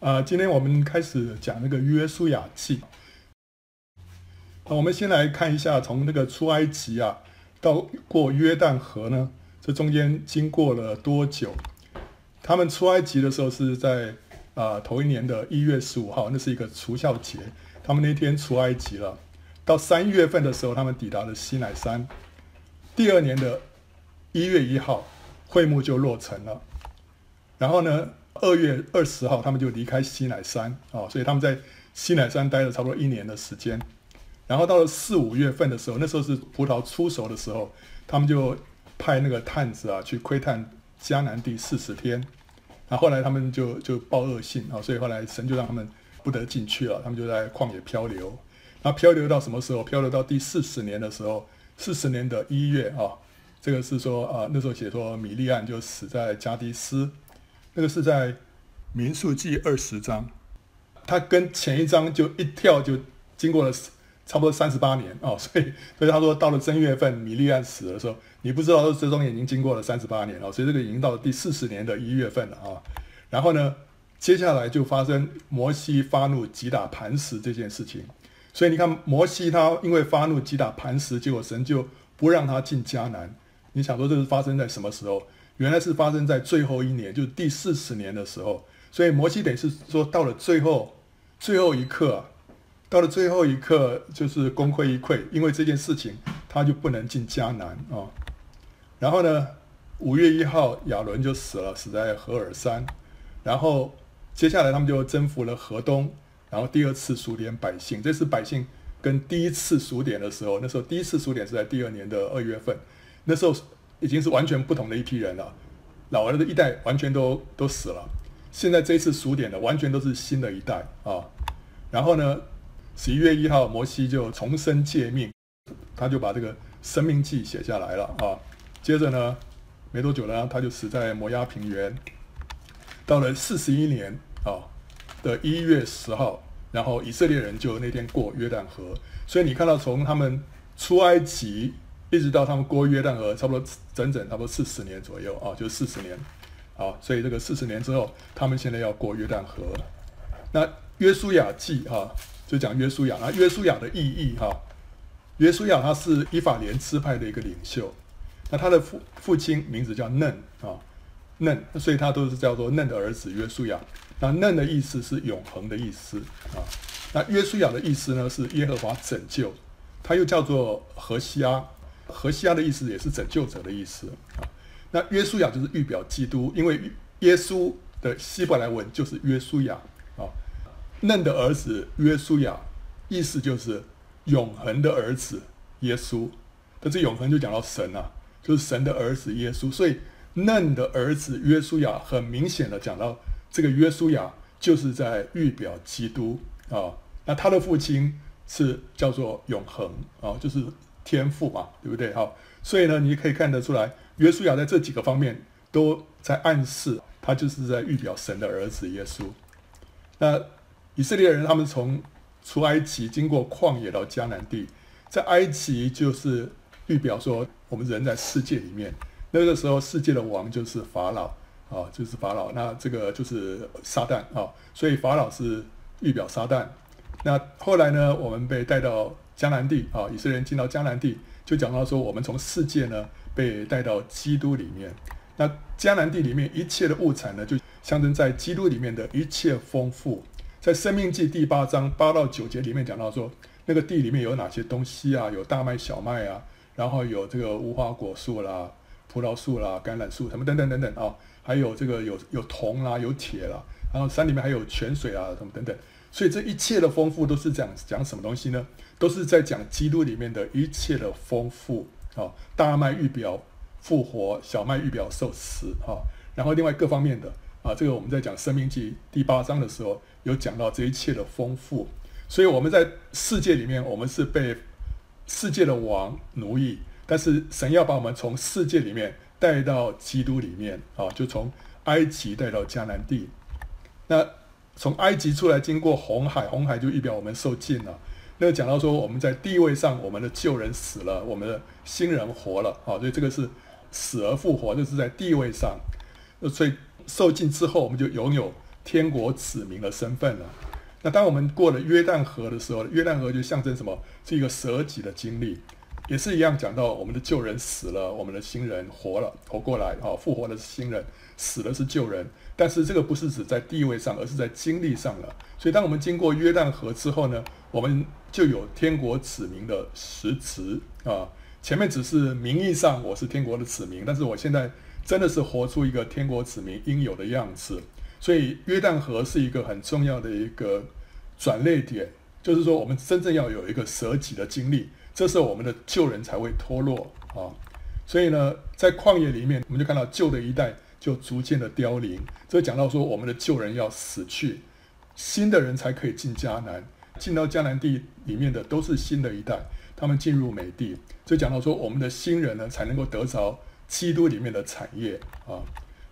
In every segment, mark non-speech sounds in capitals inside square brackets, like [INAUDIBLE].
啊、今天我们开始讲那个约书亚记。那我们先来看一下，从那个出埃及啊，到过约旦河呢，这中间经过了多久？他们出埃及的时候是在啊、头一年的一月十五号，那是一个除酵节，他们那天出埃及了。到三月份的时候，他们抵达了西乃山。第二年的一月一号，会幕就落成了。然后呢，二月二十号，他们就离开西乃山啊、所以他们在西乃山待了差不多一年的时间。然后到了四五月份的时候，那时候是葡萄出熟的时候，他们就派那个探子啊去窥探迦南地四十天。然后后来他们就就报恶信啊、所以后来神就让他们不得进去了，他们就在旷野漂流。那漂流到什么时候？漂流到第四十年的时候，四十年的一月啊、这个是说啊，那时候写说米利暗就死在加迪斯。这个是在民数记二十章，他跟前一章就一跳就经过了差不多三十八年哦，所以所以他说到了正月份米利暗死的时候，你不知道这中间已经经过了三十八年哦，所以这个已经到了第四十年的一月份了啊。然后呢，接下来就发生摩西发怒击打磐石这件事情，所以你看摩西他因为发怒击打磐石，结果神就不让他进迦南。你想说这是发生在什么时候？原来是发生在最后一年，就是第四十年的时候，所以摩西得是说到了最后最后一刻啊，到了最后一刻就是功亏一篑，因为这件事情他就不能进迦南啊、然后呢，五月一号亚伦就死了，死在何尔山。然后接下来他们就征服了河东，然后第二次数点百姓，这次百姓跟第一次数点的时候，那时候第一次数点是在第二年的二月份，那时候。已经是完全不同的一批人了，老儿的一代完全都都死了。现在这一次数点的完全都是新的一代啊。然后呢，十一月一号，摩西就重申诫命，他就把这个生命记写下来了啊。接着呢，没多久呢，他就死在摩押平原。到了四十一年啊的一月十号，然后以色列人就那天过约旦河。所以你看到从他们出埃及。一直到他们过约旦河，差不多整整差不多四十年左右啊，就四十年，啊，所以这个四十年之后，他们现在要过约旦河。那约书亚记哈，就讲约书亚，那约书亚的意义哈，约书亚他是以法莲支派的一个领袖，那他的父父亲名字叫嫩啊，嫩，所以他都是叫做嫩的儿子约书亚。那嫩的意思是永恒的意思啊，那约书亚的意思呢是耶和华拯救，他又叫做何西阿。何西亚的意思也是拯救者的意思啊。那约书亚就是预表基督，因为耶稣的希伯来文就是约书亚啊。嫩的儿子约书亚，意思就是永恒的儿子耶稣。但这永恒就讲到神啊，就是神的儿子耶稣。所以嫩的儿子约书亚，很明显的讲到这个约书亚就是在预表基督啊。那他的父亲是叫做永恒啊，就是。天赋嘛，对不对？好，所以呢，你可以看得出来，约书亚在这几个方面都在暗示，他就是在预表神的儿子耶稣。那以色列人他们从出埃及经过旷野到迦南地，在埃及就是预表说我们人在世界里面，那个时候世界的王就是法老啊，就是法老。那这个就是撒旦啊，所以法老是预表撒旦。那后来呢，我们被带到。迦南地啊，以色列人进到迦南地，就讲到说，我们从世界呢被带到基督里面。那迦南地里面一切的物产呢，就象征在基督里面的一切丰富。在生命记第八章八到九节里面讲到说，那个地里面有哪些东西啊？有大麦、小麦啊，然后有这个无花果树啦、葡萄树啦、橄榄树什么等等等等啊，还有这个有有铜啦、有铁啦，然后山里面还有泉水啊什么等等。所以这一切的丰富都是讲讲什么东西呢？都是在讲基督里面的一切的丰富啊。大麦预表复活，小麦预表受死啊。然后另外各方面的啊，这个我们在讲生命记第八章的时候有讲到这一切的丰富。所以我们在世界里面，我们是被世界的王奴役，但是神要把我们从世界里面带到基督里面啊，就从埃及带到迦南地。那从埃及出来，经过红海，红海就预表我们受尽了。那讲到说，我们在地位上，我们的旧人死了，我们的新人活了啊。所以这个是死而复活，这是在地位上。所以受尽之后，我们就拥有天国子民的身份了。那当我们过了约旦河的时候，约旦河就象征什么？是一个舍己的经历，也是一样讲到我们的旧人死了，我们的新人活了，活过来啊，复活的是新人，死的是旧人。但是这个不是指在地位上，而是在经历上了。所以当我们经过约旦河之后呢，我们就有天国子民的实质啊。前面只是名义上我是天国的子民，但是我现在真的是活出一个天国子民应有的样子。所以约旦河是一个很重要的一个转捩点，就是说我们真正要有一个舍己的经历，这时候我们的旧人才会脱落啊。所以呢，在旷野里面，我们就看到旧的一代就逐渐的凋零。这讲到说我们的旧人要死去，新的人才可以进迦南，进到迦南地里面的都是新的一代，他们进入美地。这讲到说我们的新人呢才能够得着基督里面的产业啊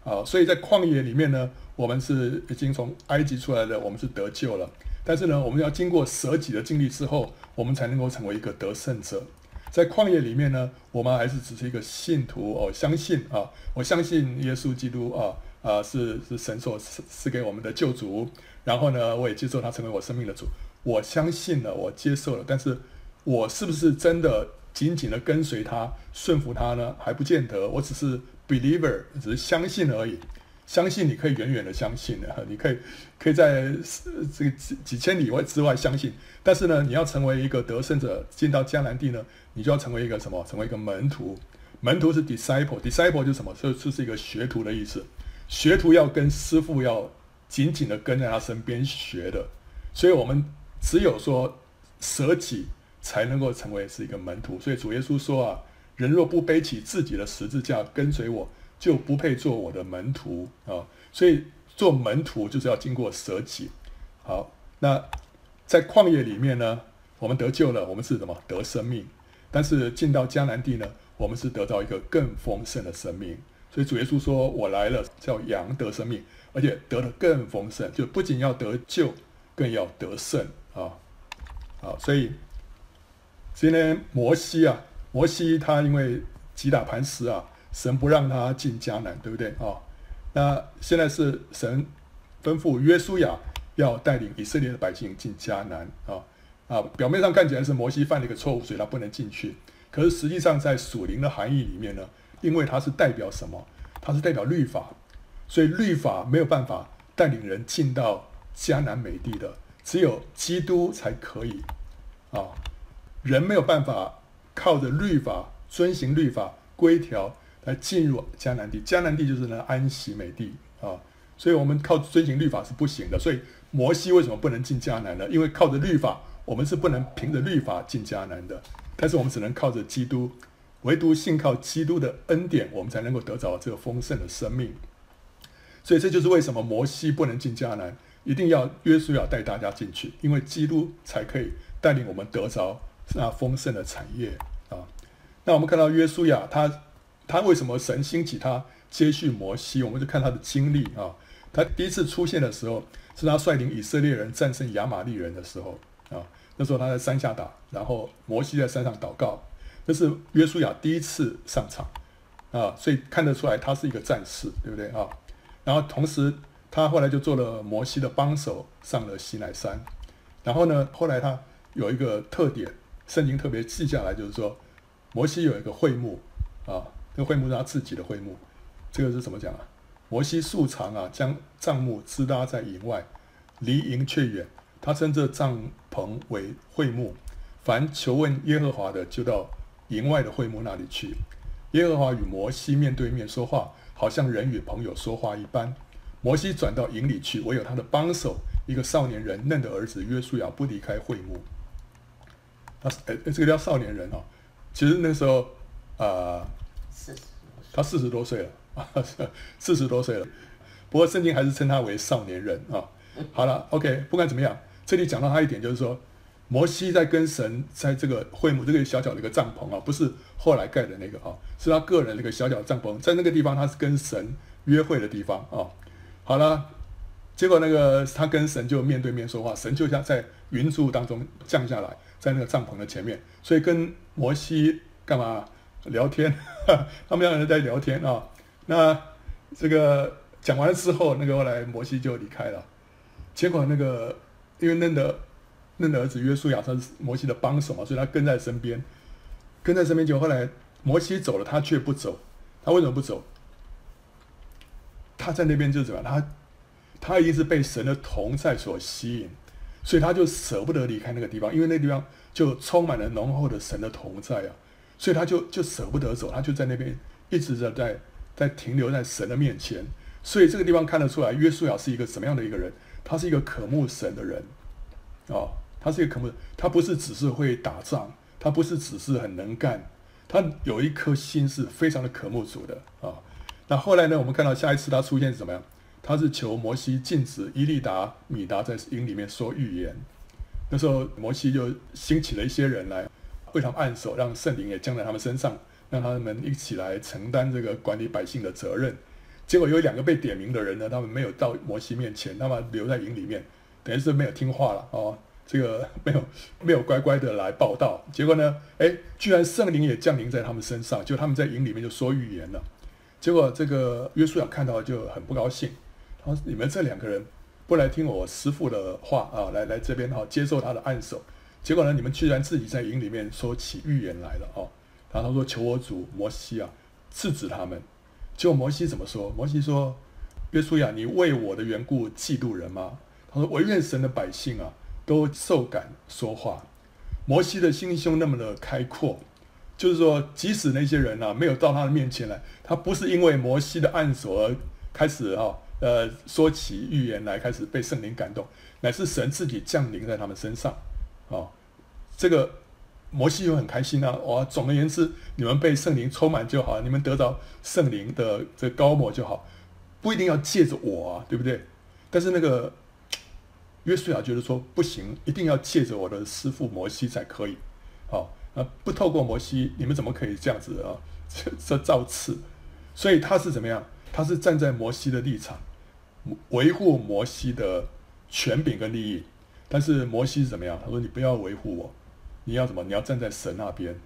啊，所以在旷野里面呢。我们是已经从埃及出来的，我们是得救了。但是呢，我们要经过舍己的经历之后，我们才能够成为一个得胜者。在旷野里面呢，我们还是只是一个信徒哦，相信啊，我相信耶稣基督啊啊是是神所赐赐给我们的救主。然后呢，我也接受他成为我生命的主。我相信了，我接受了。但是我是不是真的紧紧的跟随他、顺服他呢？还不见得。我只是 believer，只是相信而已。相信你可以远远的相信的，你可以可以在这个几几千里外之外相信，但是呢，你要成为一个得胜者，进到迦南地呢，你就要成为一个什么？成为一个门徒。门徒是 disciple，disciple 就是什么？这这是一个学徒的意思。学徒要跟师傅要紧紧的跟在他身边学的，所以我们只有说舍己才能够成为是一个门徒。所以主耶稣说啊，人若不背起自己的十字架跟随我。就不配做我的门徒啊！所以做门徒就是要经过舍己。好，那在旷野里面呢，我们得救了，我们是什么？得生命。但是进到迦南地呢，我们是得到一个更丰盛的生命。所以主耶稣说：“我来了，叫羊得生命，而且得的更丰盛。就不仅要得救，更要得胜啊！”好，所以今天摩西啊，摩西他因为击打磐石啊。神不让他进迦南，对不对啊、那现在是神吩咐约书亚要带领以色列的百姓进迦南啊啊！表面上看起来是摩西犯了一个错误，所以他不能进去。可是实际上在属灵的含义里面呢，因为它是代表什么？它是代表律法，所以律法没有办法带领人进到迦南美地的，只有基督才可以啊！人没有办法靠着律法遵行律法规条。来进入迦南地，迦南地就是呢安息美地啊，所以我们靠遵行律法是不行的。所以摩西为什么不能进迦南呢？因为靠着律法，我们是不能凭着律法进迦南的。但是我们只能靠着基督，唯独信靠基督的恩典，我们才能够得着这个丰盛的生命。所以这就是为什么摩西不能进迦南，一定要约书亚带大家进去，因为基督才可以带领我们得着那丰盛的产业啊。那我们看到约书亚他。他为什么神兴起他接续摩西？我们就看他的经历啊。他第一次出现的时候，是他率领以色列人战胜亚玛力人的时候啊。那时候他在山下打，然后摩西在山上祷告。这是约书亚第一次上场啊，所以看得出来他是一个战士，对不对啊？然后同时他后来就做了摩西的帮手，上了西奈山。然后呢，后来他有一个特点，圣经特别记下来，就是说摩西有一个会幕啊。那个会幕是他自己的会幕，这个是怎么讲啊？摩西素常啊，将帐幕支搭在营外，离营却远。他称这帐篷为会幕。凡求问耶和华的，就到营外的会幕那里去。耶和华与摩西面对面说话，好像人与朋友说话一般。摩西转到营里去，唯有他的帮手，一个少年人嫩的儿子约书亚不离开会幕。他哎，这个叫少年人哦。其实那时候啊啊。呃他四十多岁了，[LAUGHS] 四十多岁了。不过圣经还是称他为少年人啊。好了，OK，不管怎么样，这里讲到他一点就是说，摩西在跟神在这个会幕这个小小的一个帐篷啊，不是后来盖的那个啊，是他个人那个小小帐篷，在那个地方他是跟神约会的地方啊。好了，结果那个他跟神就面对面说话，神就像在云柱当中降下来，在那个帐篷的前面，所以跟摩西干嘛？聊天，[LAUGHS] 他们两个人在聊天啊。那这个讲完之后，那个后来摩西就离开了。结果那个因为嫩的嫩的儿子约书亚他是摩西的帮手嘛，所以他跟在身边，跟在身边。就后来摩西走了，他却不走。他为什么不走？他在那边就怎么样？他他一直被神的同在所吸引，所以他就舍不得离开那个地方，因为那地方就充满了浓厚的神的同在啊，所以他就就舍不得走，他就在那边一直在在在停留在神的面前。所以这个地方看得出来，约书亚是一个什么样的一个人？他是一个渴慕神的人，哦，他是一个渴慕，他不是只是会打仗，他不是只是很能干，他有一颗心是非常的渴慕主的啊。那后来呢，我们看到下一次他出现是怎么样？他是求摩西禁止伊利达、米达在营里面说预言。那时候摩西就兴起了一些人来为他们按手，让圣灵也降在他们身上，让他们一起来承担这个管理百姓的责任。结果有两个被点名的人呢，他们没有到摩西面前，他们留在营里面，等于是没有听话了哦。这个没有 [LAUGHS] 没有乖乖的来报道。结果呢，哎，居然圣灵也降临在他们身上，就他们在营里面就说预言了。结果这个约书亚看到就很不高兴，他说：“你们这两个人不来听我师父的话啊，来来这边哈，接受他的按手。结果呢，你们居然自己在营里面说起预言来了哦。然后他说：求我主摩西啊，制止他们。”结果摩西怎么说？摩西说：“约书亚，你为我的缘故嫉妒人吗？”他说：“惟愿神的百姓啊，都受感说话。”摩西的心胸那么的开阔，就是说，即使那些人啊没有到他的面前来，他不是因为摩西的按手而开始哈呃说起预言来，开始被圣灵感动，乃是神自己降临在他们身上啊，这个。摩西又很开心啊！哇，总而言之，你们被圣灵充满就好，你们得到圣灵的这个膏抹就好，不一定要借着我啊，对不对？但是那个约书亚觉得说不行，一定要借着我的师傅摩西才可以。好，那不透过摩西，你们怎么可以这样子啊？这 [LAUGHS] 这造次，所以他是怎么样？他是站在摩西的立场，维护摩西的权柄跟利益。但是摩西是怎么样？他说：“你不要维护我。”你要什么？你要站在神那边，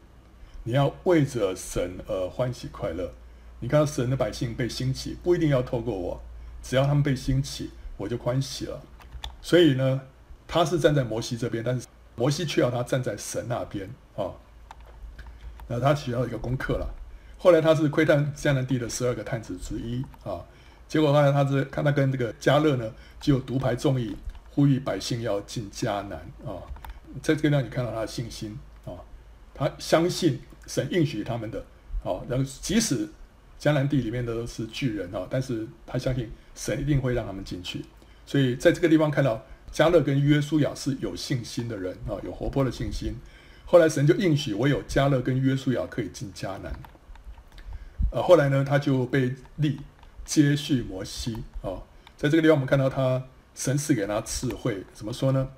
你要为着神而欢喜快乐。你看到神的百姓被兴起，不一定要透过我，只要他们被兴起，我就欢喜了。所以呢，他是站在摩西这边，但是摩西却要他站在神那边啊。那他需要一个功课了。后来他是窥探迦南地的十二个探子之一啊。结果后来他是看他跟这个迦勒呢，就独排众议，呼吁百姓要进迦南啊。在这个让你看到他的信心啊，他相信神应许他们的啊，然后即使迦南地里面的都是巨人啊，但是他相信神一定会让他们进去。所以在这个地方看到迦勒跟约书亚是有信心的人啊，有活泼的信心。后来神就应许唯有迦勒跟约书亚可以进迦南。呃，后来呢，他就被立接续摩西啊，在这个地方我们看到他神赐给他智慧，怎么说呢？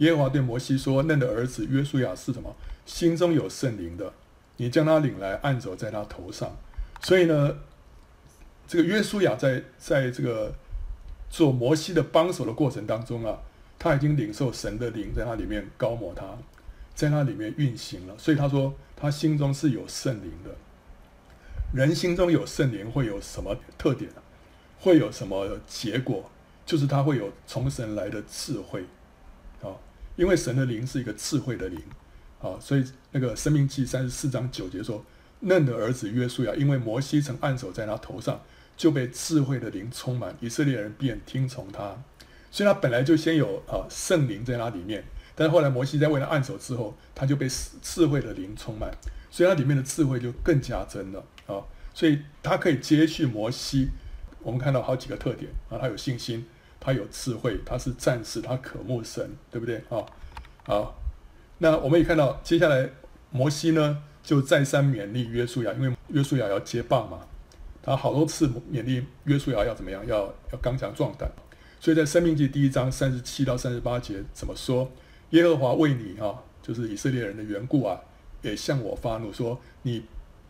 耶和华对摩西说：“嫩的儿子约书亚是什么？心中有圣灵的，你将他领来，按手在他头上。所以呢，这个约书亚在在这个做摩西的帮手的过程当中啊，他已经领受神的灵在他里面高摩他，在他里面运行了。所以他说，他心中是有圣灵的。人心中有圣灵会有什么特点？会有什么结果？就是他会有从神来的智慧。”因为神的灵是一个智慧的灵，啊，所以那个生命记三十四章九节说，嫩的儿子约书亚，因为摩西曾按手在他头上，就被智慧的灵充满，以色列人便听从他。所以他本来就先有啊圣灵在他里面，但是后来摩西在为他按手之后，他就被智慧的灵充满，所以他里面的智慧就更加真了啊，所以他可以接续摩西。我们看到好几个特点啊，他有信心。他有智慧，他是战士，他渴慕神，对不对啊？好，那我们也看到，接下来摩西呢就再三勉励约书亚，因为约书亚要接棒嘛，他好多次勉励约书亚要怎么样，要要刚强壮胆。所以在申命记第一章三十七到三十八节怎么说？耶和华为你啊，就是以色列人的缘故啊，也向我发怒说，你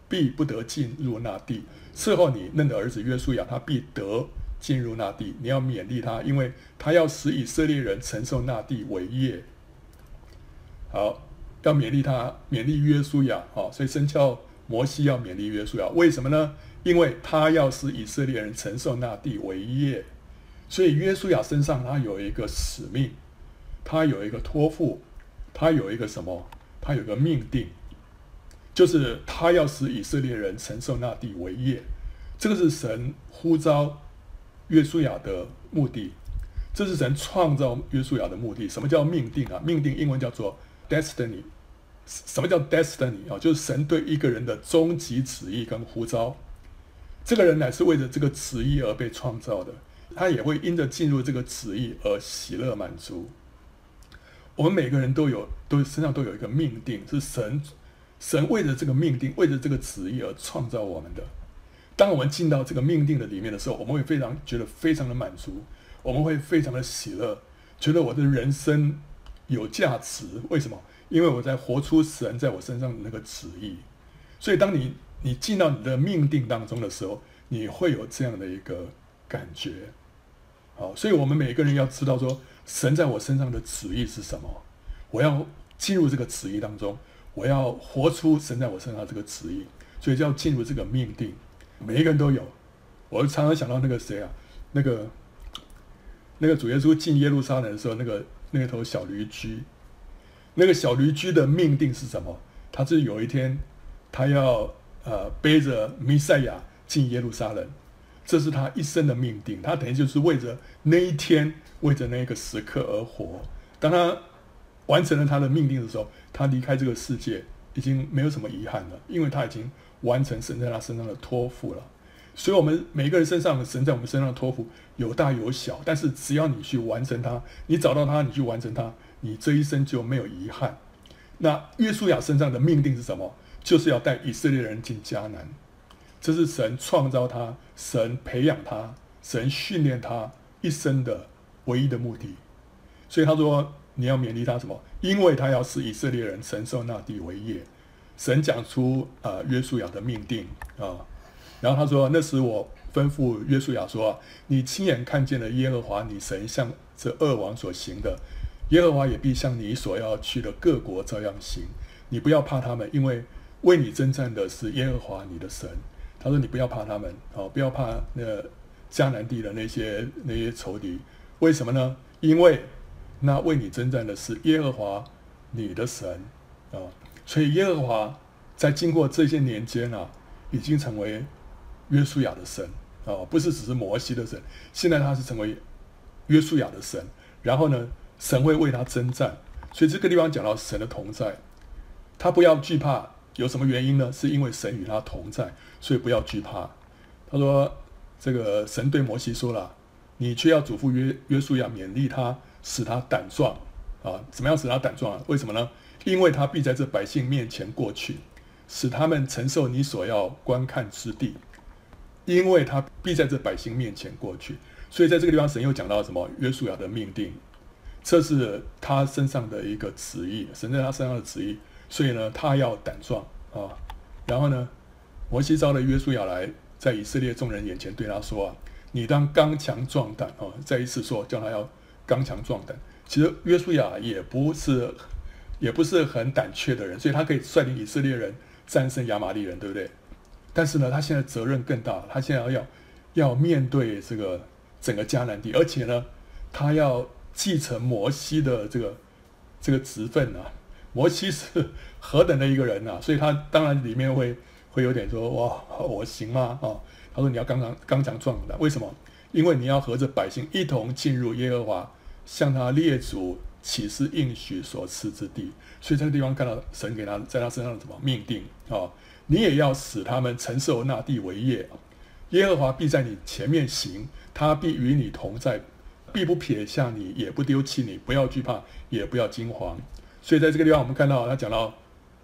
必不得进入那地，伺候你嫩的儿子约书亚，他必得。进入那地，你要勉励他，因为他要使以色列人承受那地为业。好，要勉励他，勉励约书亚。好，所以神叫摩西要勉励约书亚。为什么呢？因为他要使以色列人承受那地为业，所以约书亚身上他有一个使命，他有一个托付，他有一个什么？他有个命定，就是他要使以色列人承受那地为业。这个是神呼召约书亚的目的，这是神创造约书亚的目的。什么叫命定啊？命定英文叫做 destiny。什么叫 destiny 啊？就是神对一个人的终极旨意跟呼召。这个人乃是为了这个旨意而被创造的，他也会因着进入这个旨意而喜乐满足。我们每个人都有，都身上都有一个命定，是神神为了这个命定，为了这个旨意而创造我们的。当我们进到这个命定的里面的时候，我们会非常觉得非常的满足，我们会非常的喜乐，觉得我的人生有价值。为什么？因为我在活出神在我身上的那个旨意。所以，当你你进到你的命定当中的时候，你会有这样的一个感觉，好，所以我们每个人要知道说，神在我身上的旨意是什么，我要进入这个旨意当中，我要活出神在我身上的这个旨意，所以就要进入这个命定。每一个人都有，我常常想到那个谁啊，那个那个主耶稣进耶路撒冷的时候，那个那头小驴驹，那个小驴驹的命定是什么？他是有一天他要。呃，背着弥赛亚进耶路撒冷，这是他一生的命定。他等于就是为着那一天，为着那个时刻而活。当他完成了他的命定的时候，他离开这个世界已经没有什么遗憾了，因为他已经完成神在他身上的托付了。所以，我们每个人身上的，神在我们身上的托付有大有小，但是只要你去完成它，你找到它，你去完成它，你这一生就没有遗憾。那约书亚身上的命定是什么？就是要带以色列人进迦南，这是神创造他、神培养他、神训练他一生的唯一的目的。所以他说：“你要勉励他什么？因为他要使以色列人承受那地为业。”神讲出呃约书亚的命定啊，然后他说：“那时我吩咐约书亚说：你亲眼看见了耶和华你神向这二王所行的，耶和华也必向你所要去的各国照样行。你不要怕他们，因为。”为你征战的是耶和华你的神，他说：“你不要怕他们，啊，不要怕那迦南地的那些那些仇敌，为什么呢？因为那为你征战的是耶和华你的神啊，所以耶和华在经过这些年间啊，已经成为约书亚的神啊，不是只是摩西的神，现在他是成为约书亚的神，然后呢，神会为他征战，所以这个地方讲到神的同在，他不要惧怕。”有什么原因呢？是因为神与他同在，所以不要惧怕。他说：“这个神对摩西说了，你却要嘱咐约约书亚，勉励他，使他胆壮啊！怎么样使他胆壮啊？为什么呢？因为他必在这百姓面前过去，使他们承受你所要观看之地。因为他必在这百姓面前过去，所以在这个地方，神又讲到什么？约书亚的命定，这是他身上的一个旨意，神在他身上的旨意。”所以呢，他要胆壮啊，然后呢，摩西召了约书亚来，在以色列众人眼前对他说啊：“你当刚强壮胆啊！”再一次说，叫他要刚强壮胆。其实约书亚也不是，也不是很胆怯的人，所以他可以率领以色列人战胜亚玛力人，对不对？但是呢，他现在责任更大，他现在要要面对这个整个迦南地，而且呢，他要继承摩西的这个这个职分啊。摩西是何等的一个人呐、啊，所以他当然里面会会有点说哇，我行吗？啊，他说你要刚强刚强壮胆，为什么？因为你要和着百姓一同进入耶和华向他列祖岂是应许所赐之地，所以这个地方看到神给他在他身上的什么命定啊？你也要使他们承受那地为业，耶和华必在你前面行，他必与你同在，必不撇下你，也不丢弃你，不要惧怕，也不要惊慌。所以在这个地方，我们看到他讲到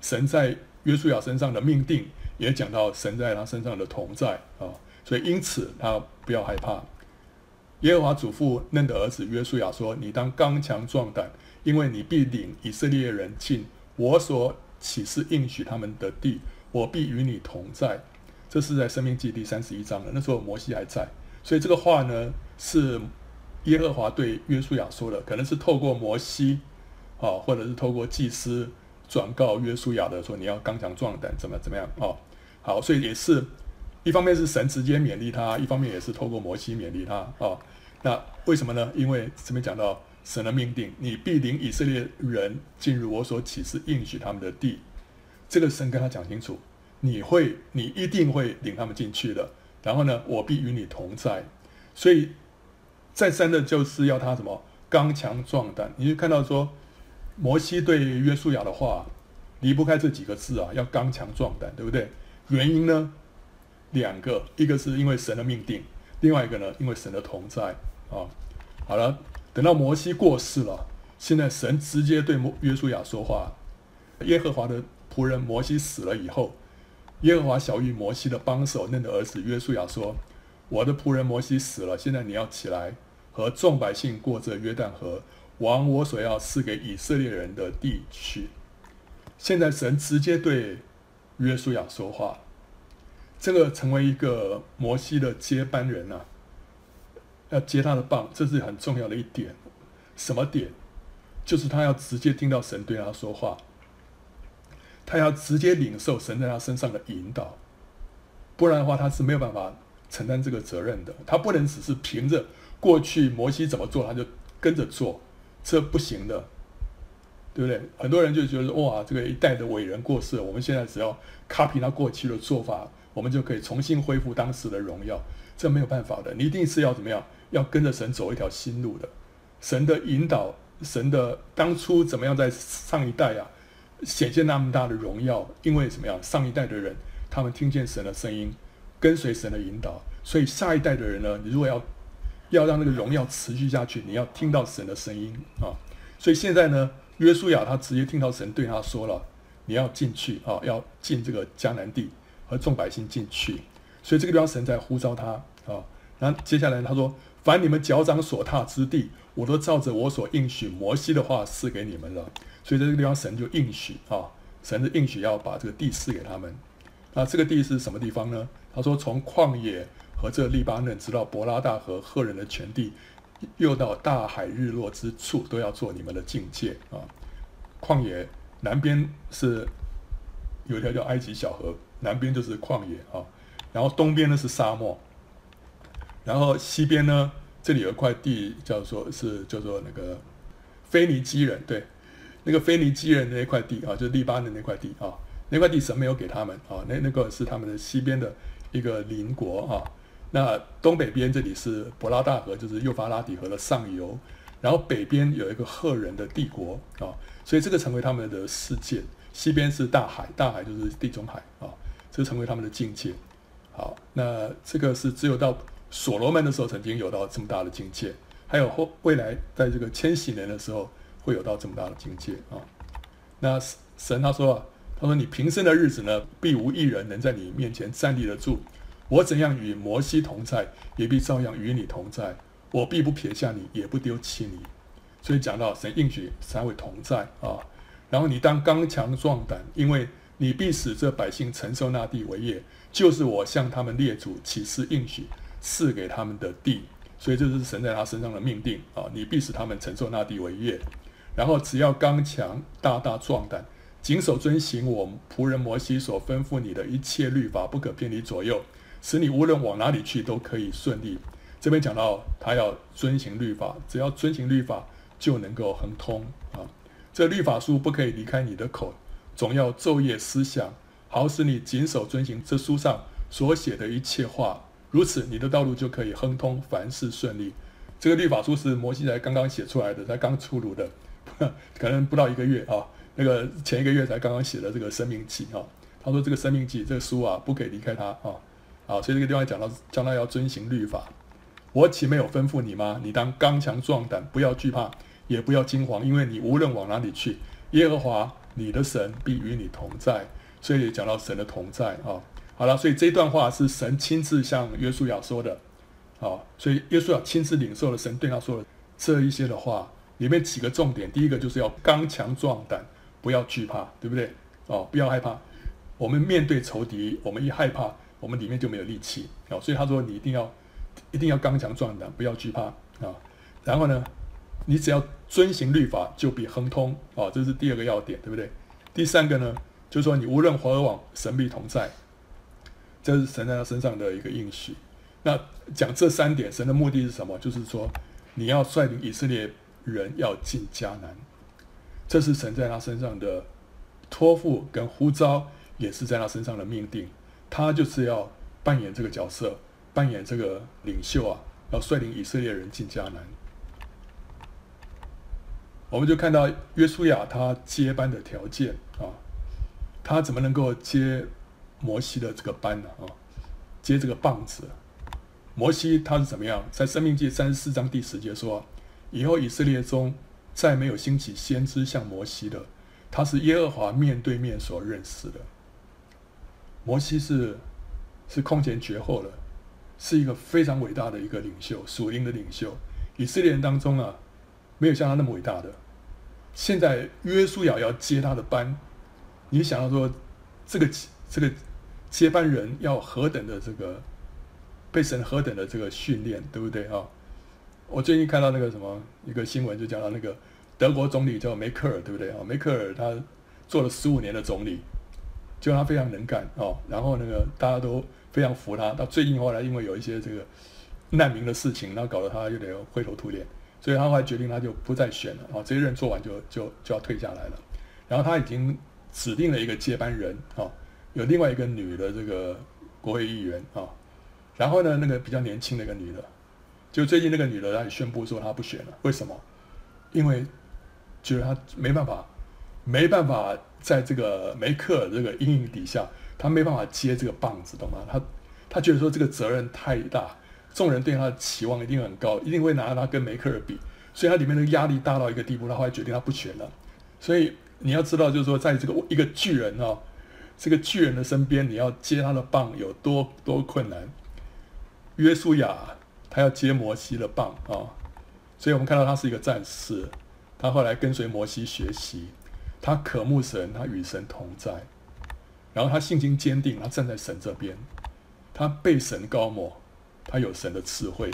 神在约书亚身上的命定，也讲到神在他身上的同在啊。所以因此他不要害怕。耶和华嘱咐嫩的儿子约书亚说：“你当刚强壮胆，因为你必领以色列人进我所起誓应许他们的地，我必与你同在。”这是在申命记第三十一章的，那时候摩西还在。所以这个话呢，是耶和华对约书亚说的，可能是透过摩西。啊，或者是透过祭司转告约书亚的说，你要刚强壮胆，怎么怎么样啊？好，所以也是一方面是神直接勉励他，一方面也是透过摩西勉励他啊、那为什么呢？因为这边讲到神的命定，你必领以色列人进入我所启示应许他们的地。这个神跟他讲清楚，你会，你一定会领他们进去的。然后呢，我必与你同在。所以再三的就是要他什么刚强壮胆。你就看到说，摩西对约书亚的话离不开这几个字啊，要刚强壮胆，对不对？原因呢，两个，一个是因为神的命定，另外一个呢，因为神的同在。啊，好了，等到摩西过世了，现在神直接对摩约书亚说话。耶和华的仆人摩西死了以后，耶和华晓諭摩西的帮手嫩的儿子约书亚说：“我的仆人摩西死了，现在你要起来，和众百姓过这约旦河，往我所要赐给以色列人的地去。”现在神直接对约书亚说话，这个成为一个摩西的接班人啊。要接他的棒，这是很重要的一点。什么点？就是他要直接听到神对他说话，他要直接领受神在他身上的引导，不然的话他是没有办法承担这个责任的。他不能只是凭着过去摩西怎么做他就跟着做，这不行的，对不对？很多人就觉得哇，这个一代的伟人过世了，我们现在只要 copy 他过去的做法，我们就可以重新恢复当时的荣耀。这没有办法的，你一定是要怎么样？要跟着神走一条新路的，神的引导，神的当初怎么样在上一代啊显现那么大的荣耀？因为怎么样？上一代的人他们听见神的声音，跟随神的引导，所以下一代的人呢，你如果要要让那个荣耀持续下去，你要听到神的声音啊。所以现在呢，约书亚他直接听到神对他说了：“你要进去啊，要进这个迦南地，和众百姓进去。”所以这个地方神在呼召他啊。然后接下来他说。凡你们脚掌所踏之地，我都照着我所应许摩西的话赐给你们了。所以在这个地方，神就应许啊，神的应许要把这个地赐给他们。那这个地是什么地方呢？他说，从旷野和这利巴嫩，直到伯拉大河赫人的全地，又到大海日落之处，都要做你们的境界啊。旷野南边是有一条叫埃及小河，南边就是旷野啊。然后东边呢是沙漠。然后西边呢，这里有一块地叫做是叫做那个腓尼基人，对，那个腓尼基人的那块地啊，就是利巴嫩那块地啊，那块地神没有给他们啊，那那个是他们的西边的一个邻国啊。那东北边这里是伯拉大河，就是幼发拉底河的上游，然后北边有一个赫人的帝国啊，所以这个成为他们的世界。西边是大海，大海就是地中海啊，这个成为他们的境界。好，那这个是只有到。所罗门的时候曾经有到这么大的境界，还有后未来在这个千禧年的时候会有到这么大的境界啊。那神他说啊，他说你平生的日子呢，必无一人能在你面前站立得住。我怎样与摩西同在，也必照样与你同在。我必不撇下你，也不丢弃你。所以讲到神应许才会同在啊。然后你当刚强壮胆，因为你必使这百姓承受那地为业，就是我向他们列祖起誓应许。赐给他们的地，所以这是神在他身上的命定啊！你必使他们承受那地为业，然后只要刚强、大大壮胆，谨守遵行我仆人摩西所吩咐你的一切律法，不可偏离左右，使你无论往哪里去都可以顺利。这边讲到他要遵行律法，只要遵行律法就能够亨通啊！这律法书不可以离开你的口，总要昼夜思想，好使你谨守遵行这书上所写的一切话。如此，你的道路就可以亨通，凡事顺利。这个律法书是摩西才刚刚写出来的，才刚出炉的，[LAUGHS] 可能不到一个月啊。那个前一个月才刚刚写的这个生命记啊。他说这个生命记这个书啊，不可以离开他啊。啊，所以这个地方讲到将来要遵行律法。我岂没有吩咐你吗？你当刚强壮胆，不要惧怕，也不要惊惶，因为你无论往哪里去，耶和华你的神必与你同在。所以也讲到神的同在啊。好了，所以这段话是神亲自向约书亚说的，啊，所以约书亚亲自领受了神对他说的这一些的话，里面几个重点，第一个就是要刚强壮胆，不要惧怕，对不对？哦，不要害怕。我们面对仇敌，我们一害怕，我们里面就没有力气。哦，所以他说你一定要，一定要刚强壮胆，不要惧怕啊。然后呢，你只要遵行律法，就必亨通。啊，这是第二个要点，对不对？第三个呢，就是说你无论何往，神必同在。这是神在他身上的一个应许。那讲这三点，神的目的是什么？就是说，你要率领以色列人要进迦南，这是神在他身上的托付跟呼召，也是在他身上的命定。他就是要扮演这个角色，扮演这个领袖啊，要率领以色列人进迦南。我们就看到约书亚他接班的条件啊，他怎么能够接摩西的这个班呢？啊，接这个棒子。摩西他是怎么样？在生命记三十四章第十节说：“以后以色列中再没有兴起先知像摩西的，他是耶和华面对面所认识的。”摩西是是空前绝后的，是一个非常伟大的一个领袖，属灵的领袖。以色列人当中啊。没有像他那么伟大的。现在约书亚要接他的班，你想要说，这个这个接班人要何等的这个被神何等的这个训练，对不对啊？我最近看到那个什么一个新闻，就讲到那个德国总理叫梅克尔，对不对啊？梅克尔他做了十五年的总理，就他非常能干哦，然后那个大家都非常服他。到最近后来因为有一些这个难民的事情，然后搞得他有点灰头土脸。所以他后来决定，他就不再选了啊！这一任做完就就就要退下来了。然后他已经指定了一个接班人啊，有另外一个女的这个国会议员啊。然后呢，那个比较年轻的一个女的，就最近那个女的，她也宣布说她不选了。为什么？因为觉得她没办法，没办法在这个梅克尔这个阴影底下，她没办法接这个棒子，懂吗？她她觉得说这个责任太大。众人对他的期望一定很高，一定会拿他跟梅克尔比，所以他里面的压力大到一个地步，他后来决定他不选了。所以你要知道，就是说，在这个一个巨人哦，这个巨人的身边，你要接他的棒有多多困难。约书亚他要接摩西的棒啊、所以我们看到他是一个战士，他后来跟随摩西学习，他渴慕神，他与神同在，然后他信心坚定，他站在神这边，他被神高抹。他有神的智慧，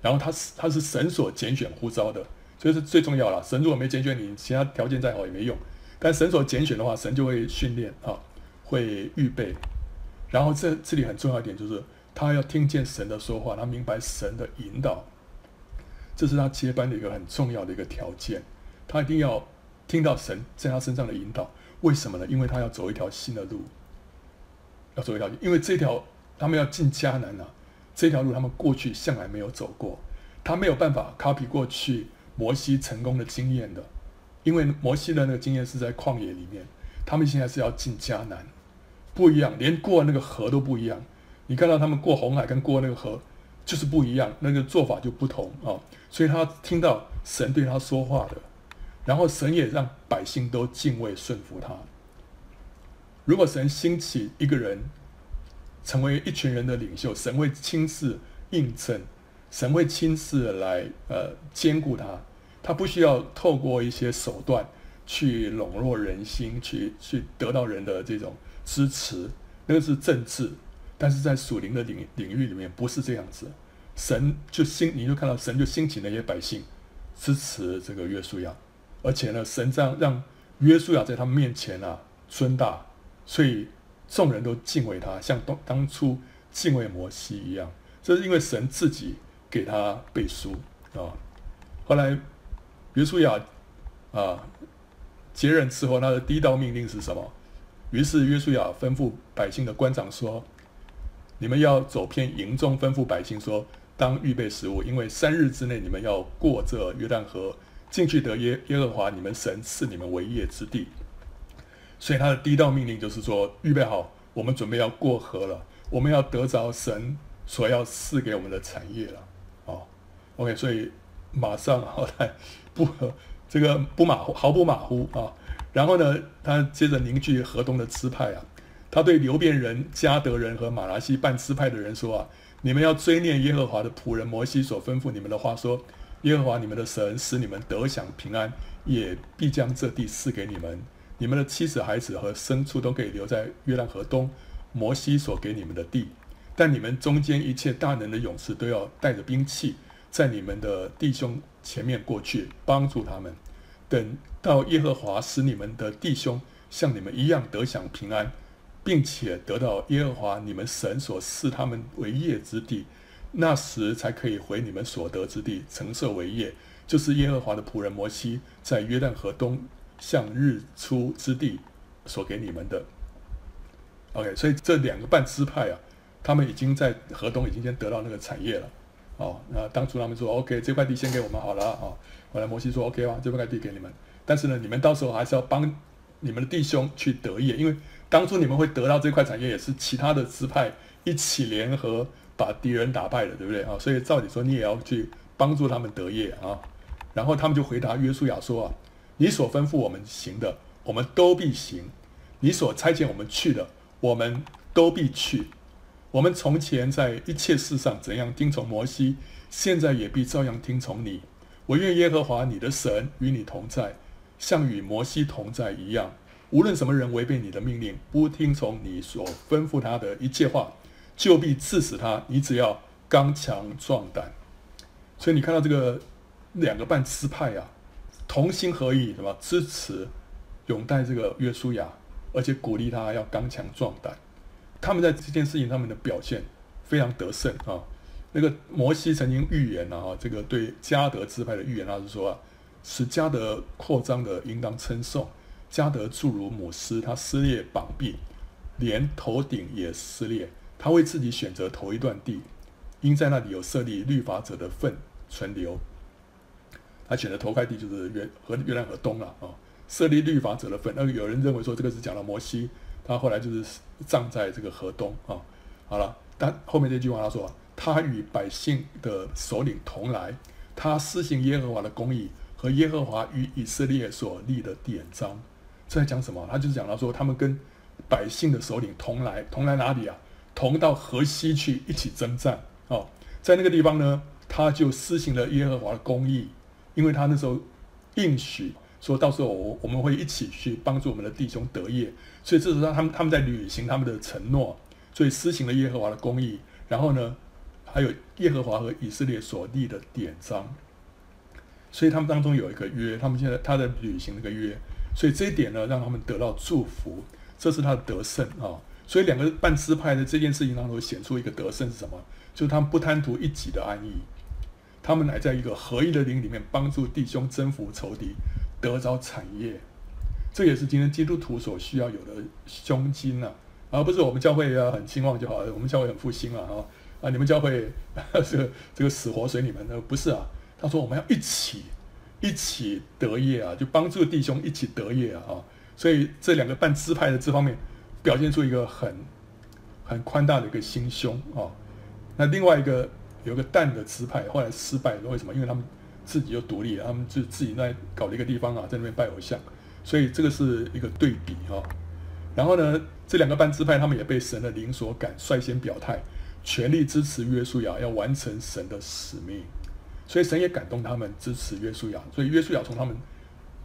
然后他是他是神所拣选呼召的，所以是最重要了。神如果没拣选你，其他条件再好也没用。但神所拣选的话，神就会训练啊，会预备。然后这这里很重要一点就是，他要听见神的说话，他明白神的引导，这是他接班的一个很重要的一个条件。他一定要听到神在他身上的引导。为什么呢？因为他要走一条新的路，要走一条，因为这条他们要进迦南啊。这条路他们过去向来没有走过，他没有办法 copy 过去摩西成功的经验的，因为摩西的那个经验是在旷野里面，他们现在是要进迦南，不一样，连过那个河都不一样。你看到他们过红海跟过那个河就是不一样，那个做法就不同啊。所以他听到神对他说话的，然后神也让百姓都敬畏顺服他。如果神兴起一个人，成为一群人的领袖，神会亲自印证，神会亲自来呃兼顾他，他不需要透过一些手段去笼络人心，去去得到人的这种支持，那个是政治，但是在属灵的领领域里面不是这样子，神就兴你就看到神就兴起那些百姓支持这个约书亚，而且呢，神这样让约书亚在他们面前啊尊大，所以。众人都敬畏他，像当当初敬畏摩西一样。这是因为神自己给他背书啊。后来约书亚啊接任之后，他的第一道命令是什么？于是约书亚吩咐百姓的官长说：“你们要走遍营中，吩咐百姓说，当预备食物，因为三日之内你们要过这约旦河，进去得耶耶和华你们神赐你们为业之地。”所以他的第一道命令就是说，预备好，我们准备要过河了，我们要得着神所要赐给我们的产业了。哦，OK，所以马上后来不这个不马虎，毫不马虎啊。然后呢，他接着凝聚河东的支派啊，他对流便人、迦得人和玛拿西半支派的人说啊，你们要追念耶和华的仆人摩西所吩咐你们的话，说耶和华你们的神使你们得享平安，也必将这地赐给你们。你们的妻子、孩子和牲畜都可以留在约旦河东，摩西所给你们的地。但你们中间一切大能的勇士都要带着兵器，在你们的弟兄前面过去，帮助他们。等到耶和华使你们的弟兄像你们一样得享平安，并且得到耶和华你们神所赐他们为业之地，那时才可以回你们所得之地，承受为业，就是耶和华的仆人摩西在约旦河东向日出之地所给你们的。OK，所以这两个半支派啊，他们已经在河东已经先得到那个产业了。哦，那当初他们说 OK，这块地先给我们好了啊。后来摩西说 OK 吧，这块地给你们，但是呢，你们到时候还是要帮你们的弟兄去得业，因为。当初你们会得到这块产业，也是其他的支派一起联合把敌人打败的，对不对啊？所以照理说，你也要去帮助他们得业啊。然后他们就回答约书亚说：“啊，你所吩咐我们行的，我们都必行；你所差遣我们去的，我们都必去。我们从前在一切事上怎样听从摩西，现在也必照样听从你。我愿耶和华你的神与你同在，像与摩西同在一样。”无论什么人违背你的命令，不听从你所吩咐他的一切话，就必刺死他。你只要刚强壮胆。所以你看到这个两个半支派啊，同心合意，什么支持拥戴这个约书亚，而且鼓励他要刚强壮胆。他们在这件事情上面的表现非常得胜啊。那个摩西曾经预言啊，这个对加德支派的预言，他是说啊，使加德扩张的，应当称颂。加德诸如母狮，他撕裂膀臂，连头顶也撕裂。他为自己选择头一段地，因在那里有设立律法者的份存留。他选择头块地就是约和约旦河东了啊，设立律法者的份。那有人认为说这个是讲到摩西，他后来就是葬在这个河东啊。好了，但后面这句话他说，他与百姓的首领同来，他施行耶和华的公义和耶和华与以色列所立的典章。这在讲什么？他就是讲到说，他们跟百姓的首领同来，同来哪里啊？同到河西去一起征战哦。在那个地方呢，他就施行了耶和华的公义，因为他那时候应许说到时候我我们会一起去帮助我们的弟兄得业，所以这是让他们他们在履行他们的承诺，所以施行了耶和华的公义。然后呢，还有耶和华和以色列所立的典章，所以他们当中有一个约，他们现在他在履行那个约。所以这一点呢，让他们得到祝福，这是他的得胜啊。所以两个半支派的这件事情当中显出一个得胜是什么？就是他们不贪图一己的安逸，他们乃在一个合一的灵里面帮助弟兄征服仇敌，得着产业。这也是今天基督徒所需要有的胸襟呐，而不是我们教会要很兴旺就好了，我们教会很复兴啊啊！你们教会 [LAUGHS] 这个这个死活随你们，的不是啊。他说我们要一起。一起得业啊，就帮助弟兄一起得业啊，所以这两个半支派的这方面表现出一个很很宽大的一个心胸啊。那另外一个有个蛋的支派后来失败了，为什么？因为他们自己又独立，他们就自己在搞了一个地方啊，在那边拜偶像，所以这个是一个对比哈。然后呢，这两个半支派他们也被神的灵所感，率先表态，全力支持约书亚要完成神的使命。所以神也感动他们支持约书亚，所以约书亚从他们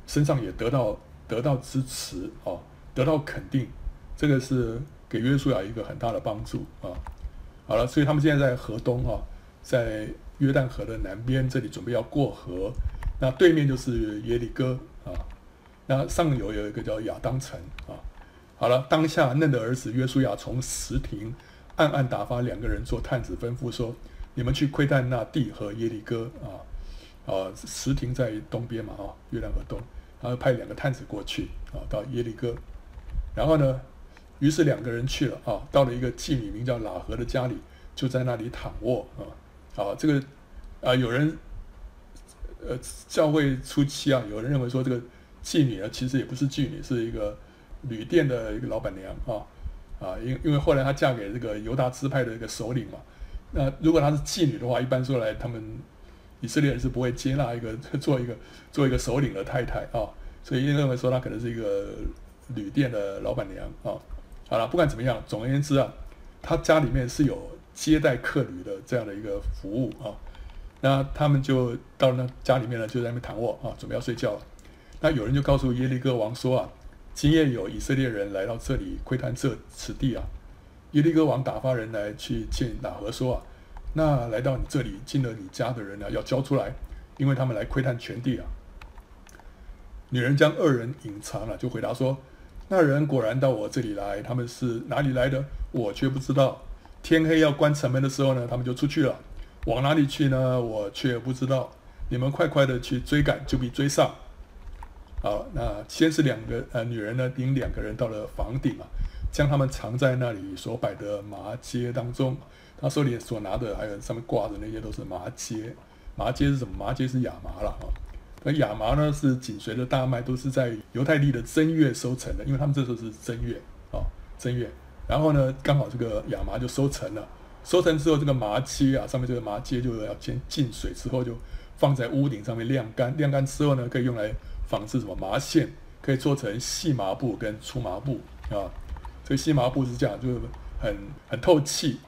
身上也得到得到支持哦，得到肯定，这个是给约书亚一个很大的帮助啊。好了，所以他们现在在河东啊，在约旦河的南边这里准备要过河，那对面就是耶利哥啊，那上游有一个叫亚当城啊。好了，当下嫩的儿子约书亚从石亭暗暗打发两个人做探子，吩咐说。你们去窥探那地和耶利哥啊，啊，石亭在东边嘛，啊，约旦河东，然后派两个探子过去啊，到耶利哥，然后呢，于是两个人去了啊，到了一个妓女名叫喇合的家里，就在那里躺卧啊，啊，这个啊，有人呃，教会初期啊，有人认为说这个妓女啊，其实也不是妓女，是一个旅店的一个老板娘啊，啊，因因为后来她嫁给这个犹大支派的一个首领嘛。那如果她是妓女的话，一般说来，他们以色列人是不会接纳一个 [LAUGHS] 做一个做一个首领的太太啊，所以一定认为说她可能是一个旅店的老板娘啊。好了，不管怎么样，总而言之啊，他家里面是有接待客旅的这样的一个服务啊。那他们就到那家里面呢，就在那边躺卧啊，准备要睡觉了。那有人就告诉耶利哥王说啊，今夜有以色列人来到这里窥探这此地啊。耶利哥王打发人来去见喇合说啊，那来到你这里进了你家的人呢，要交出来，因为他们来窥探全地啊。女人将二人隐藏了，就回答说，那人果然到我这里来，他们是哪里来的？我却不知道。天黑要关城门的时候呢，他们就出去了，往哪里去呢？我却不知道。你们快快的去追赶，就必追上。好，那先是两个呃女人呢，领两个人到了房顶啊，将他们藏在那里所摆的麻秸当中。他手里所拿的，还有上面挂的那些都是麻秸。麻秸是什么？麻秸是亚麻了啊。那亚麻呢，是紧随着大麦，都是在犹太地的正月收成的，因为他们这时候是正月啊，正月。然后呢，刚好这个亚麻就收成了，收成之后，这个麻秸啊，上面这个麻秸就要先浸水之后，就放在屋顶上面晾干。晾干之后呢，可以用来纺织什么麻线，可以做成细麻布跟粗麻布啊。这个细麻布是这样，就是很很透气，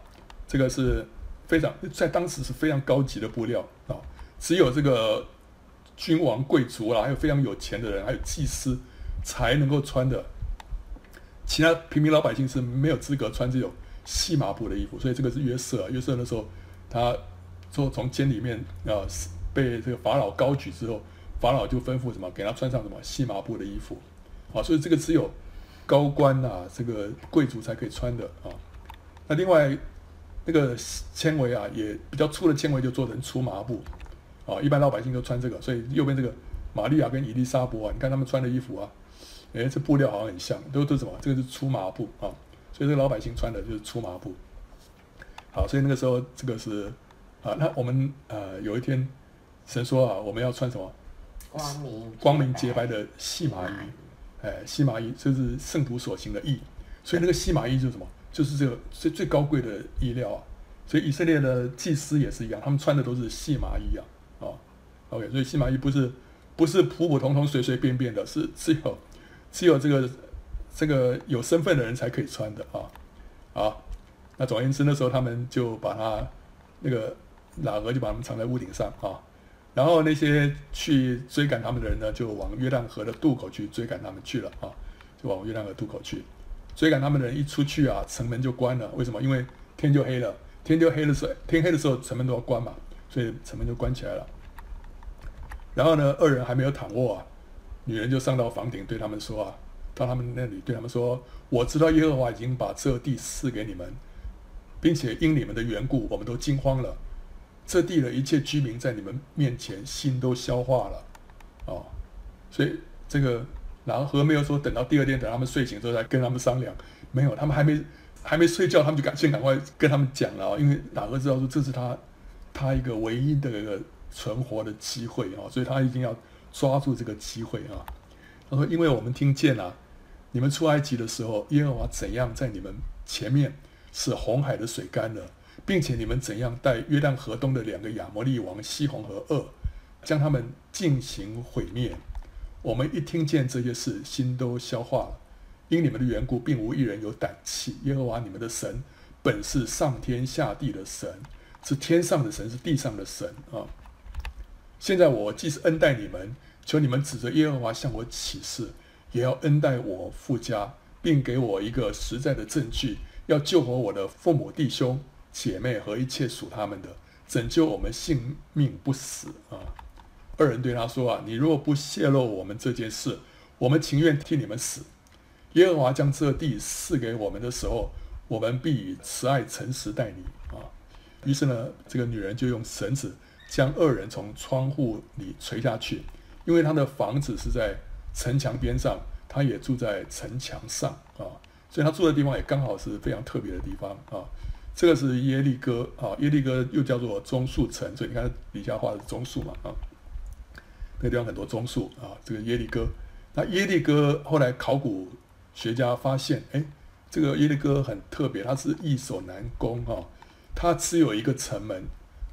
这个是非常在当时是非常高级的布料啊，只有这个。君王贵族啦，还有非常有钱的人，还有祭司，才能够穿的。其他平民老百姓是没有资格穿这种细麻布的衣服。所以这个是约瑟，约瑟那时候他说从监里面啊被这个法老高举之后，法老就吩咐什么给他穿上什么细麻布的衣服。啊，所以这个只有高官呐、啊，这个贵族才可以穿的啊。那另外那个纤维啊，也比较粗的纤维就做成粗麻布。啊，一般老百姓都穿这个，所以右边这个玛利亚跟伊丽莎伯啊，你看他们穿的衣服啊，诶，这布料好像很像，都都什么？这个是粗麻布啊，所以这个老百姓穿的就是粗麻布。好，所以那个时候这个是啊，那我们呃有一天神说啊，我们要穿什么？光明光明洁白的细麻衣，哎，细麻衣就是圣徒所行的义，所以那个细麻衣就是什么？就是这个最最高贵的衣料啊，所以以色列的祭司也是一样，他们穿的都是细麻衣啊。OK，所以细麻衣不是不是普普通通随随便便的，是只有只有这个这个有身份的人才可以穿的啊啊！那总而言之，那时候他们就把他那个喇合就把他们藏在屋顶上啊，然后那些去追赶他们的人呢，就往约旦河的渡口去追赶他们去了啊，就往约旦河渡口去追赶他们的人一出去啊，城门就关了。为什么？因为天就黑了，天就黑的时候，天黑的时候城门都要关嘛，所以城门就关起来了。然后呢，二人还没有躺卧啊，女人就上到房顶，对他们说啊，到他们那里对他们说：“我知道耶和华已经把这地赐给你们，并且因你们的缘故，我们都惊慌了。这地的一切居民在你们面前心都消化了，哦，所以这个喇合没有说等到第二天等他们睡醒之后再跟他们商量，没有，他们还没还没睡觉，他们就赶先赶快跟他们讲了，因为喇合知道说这是他他一个唯一的一个。”存活的机会啊，所以他一定要抓住这个机会啊。他说：“因为我们听见了，你们出埃及的时候，耶和华怎样在你们前面使红海的水干了，并且你们怎样带约旦河东的两个亚摩利王西宏和噩，将他们进行毁灭。我们一听见这些事，心都消化了。因你们的缘故，并无一人有胆气。耶和华你们的神本是上天下地的神，是天上的神，是地上的神啊。”现在我既是恩待你们，求你们指着耶和华向我起誓，也要恩待我父家，并给我一个实在的证据，要救活我的父母、弟兄、姐妹和一切属他们的，拯救我们性命不死啊！二人对他说啊，你若不泄露我们这件事，我们情愿替你们死。耶和华将这地赐给我们的时候，我们必以慈爱诚实待你啊！于是呢，这个女人就用绳子。将二人从窗户里垂下去，因为他的房子是在城墙边上，他也住在城墙上啊，所以他住的地方也刚好是非常特别的地方啊。这个是耶利哥啊，耶利哥又叫做棕树城，所以你看底下画的是棕树嘛啊，那地方很多棕树啊。这个耶利哥，那耶利哥后来考古学家发现，哎，这个耶利哥很特别，它是易守难攻哈，它只有一个城门。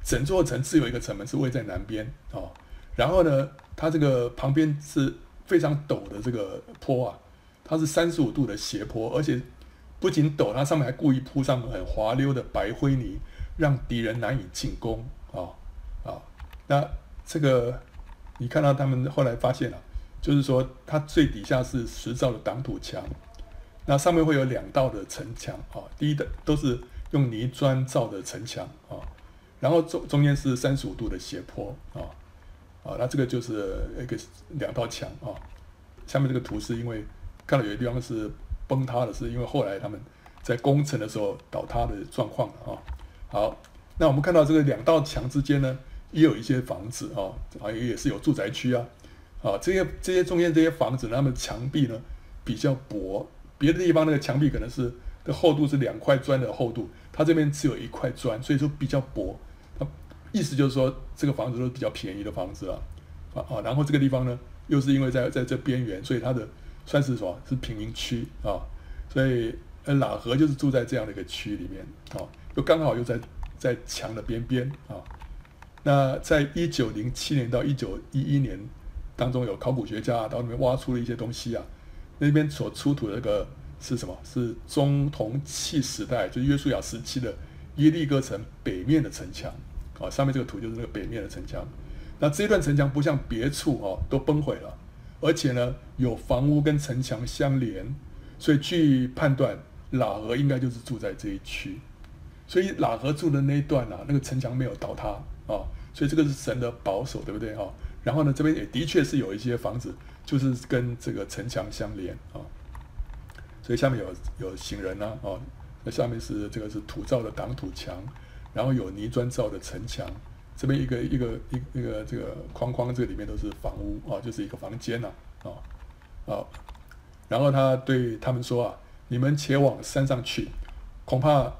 整座城只有一个城门是位在南边啊，然后呢，它这个旁边是非常陡的这个坡啊，它是三十五度的斜坡，而且不仅陡，它上面还故意铺上很滑溜的白灰泥，让敌人难以进攻啊啊。那这个你看到他们后来发现了，就是说它最底下是石造的挡土墙，那上面会有两道的城墙啊，第一的都是用泥砖造的城墙啊。然后中中间是三十五度的斜坡啊，啊，那这个就是一个两道墙啊。下面这个图是因为看到有些地方是崩塌的，是因为后来他们在工程的时候倒塌的状况啊。好，那我们看到这个两道墙之间呢，也有一些房子啊，啊也也是有住宅区啊，啊这些这些中间这些房子，它们墙壁呢比较薄，别的地方那个墙壁可能是的厚度是两块砖的厚度，它这边只有一块砖，所以说比较薄。意思就是说这个房子都是比较便宜的房子啊，啊啊，然后这个地方呢又是因为在在这边缘，所以它的。算是什么？是贫民区啊，所以呃，喇合就是住在这样的一个区里面啊，又刚好又在在墙的边边啊。那在一九零七年到一九一一年当中，有考古学家到那边挖出了一些东西啊。那边所出土的那个是什么？是中铜器时代，就是约书亚时期的耶利哥城北面的城墙啊。上面这个图就是那个北面的城墙。那这一段城墙不像别处哦，都崩毁了。而且呢，有房屋跟城墙相连，所以据判断，喇合应该就是住在这一区。所以喇合住的那一段啊，那个城墙没有倒塌啊，所以这个是神的保守，对不对哈？然后呢，这边也的确是有一些房子，就是跟这个城墙相连啊。所以下面有有行人呐啊，那下面是这个是土造的挡土墙，然后有泥砖造的城墙。这边一个一个一个一个这个框框，这个里面都是房屋啊，就是一个房间呐啊啊，然后他对他们说啊，你们且往山上去，恐怕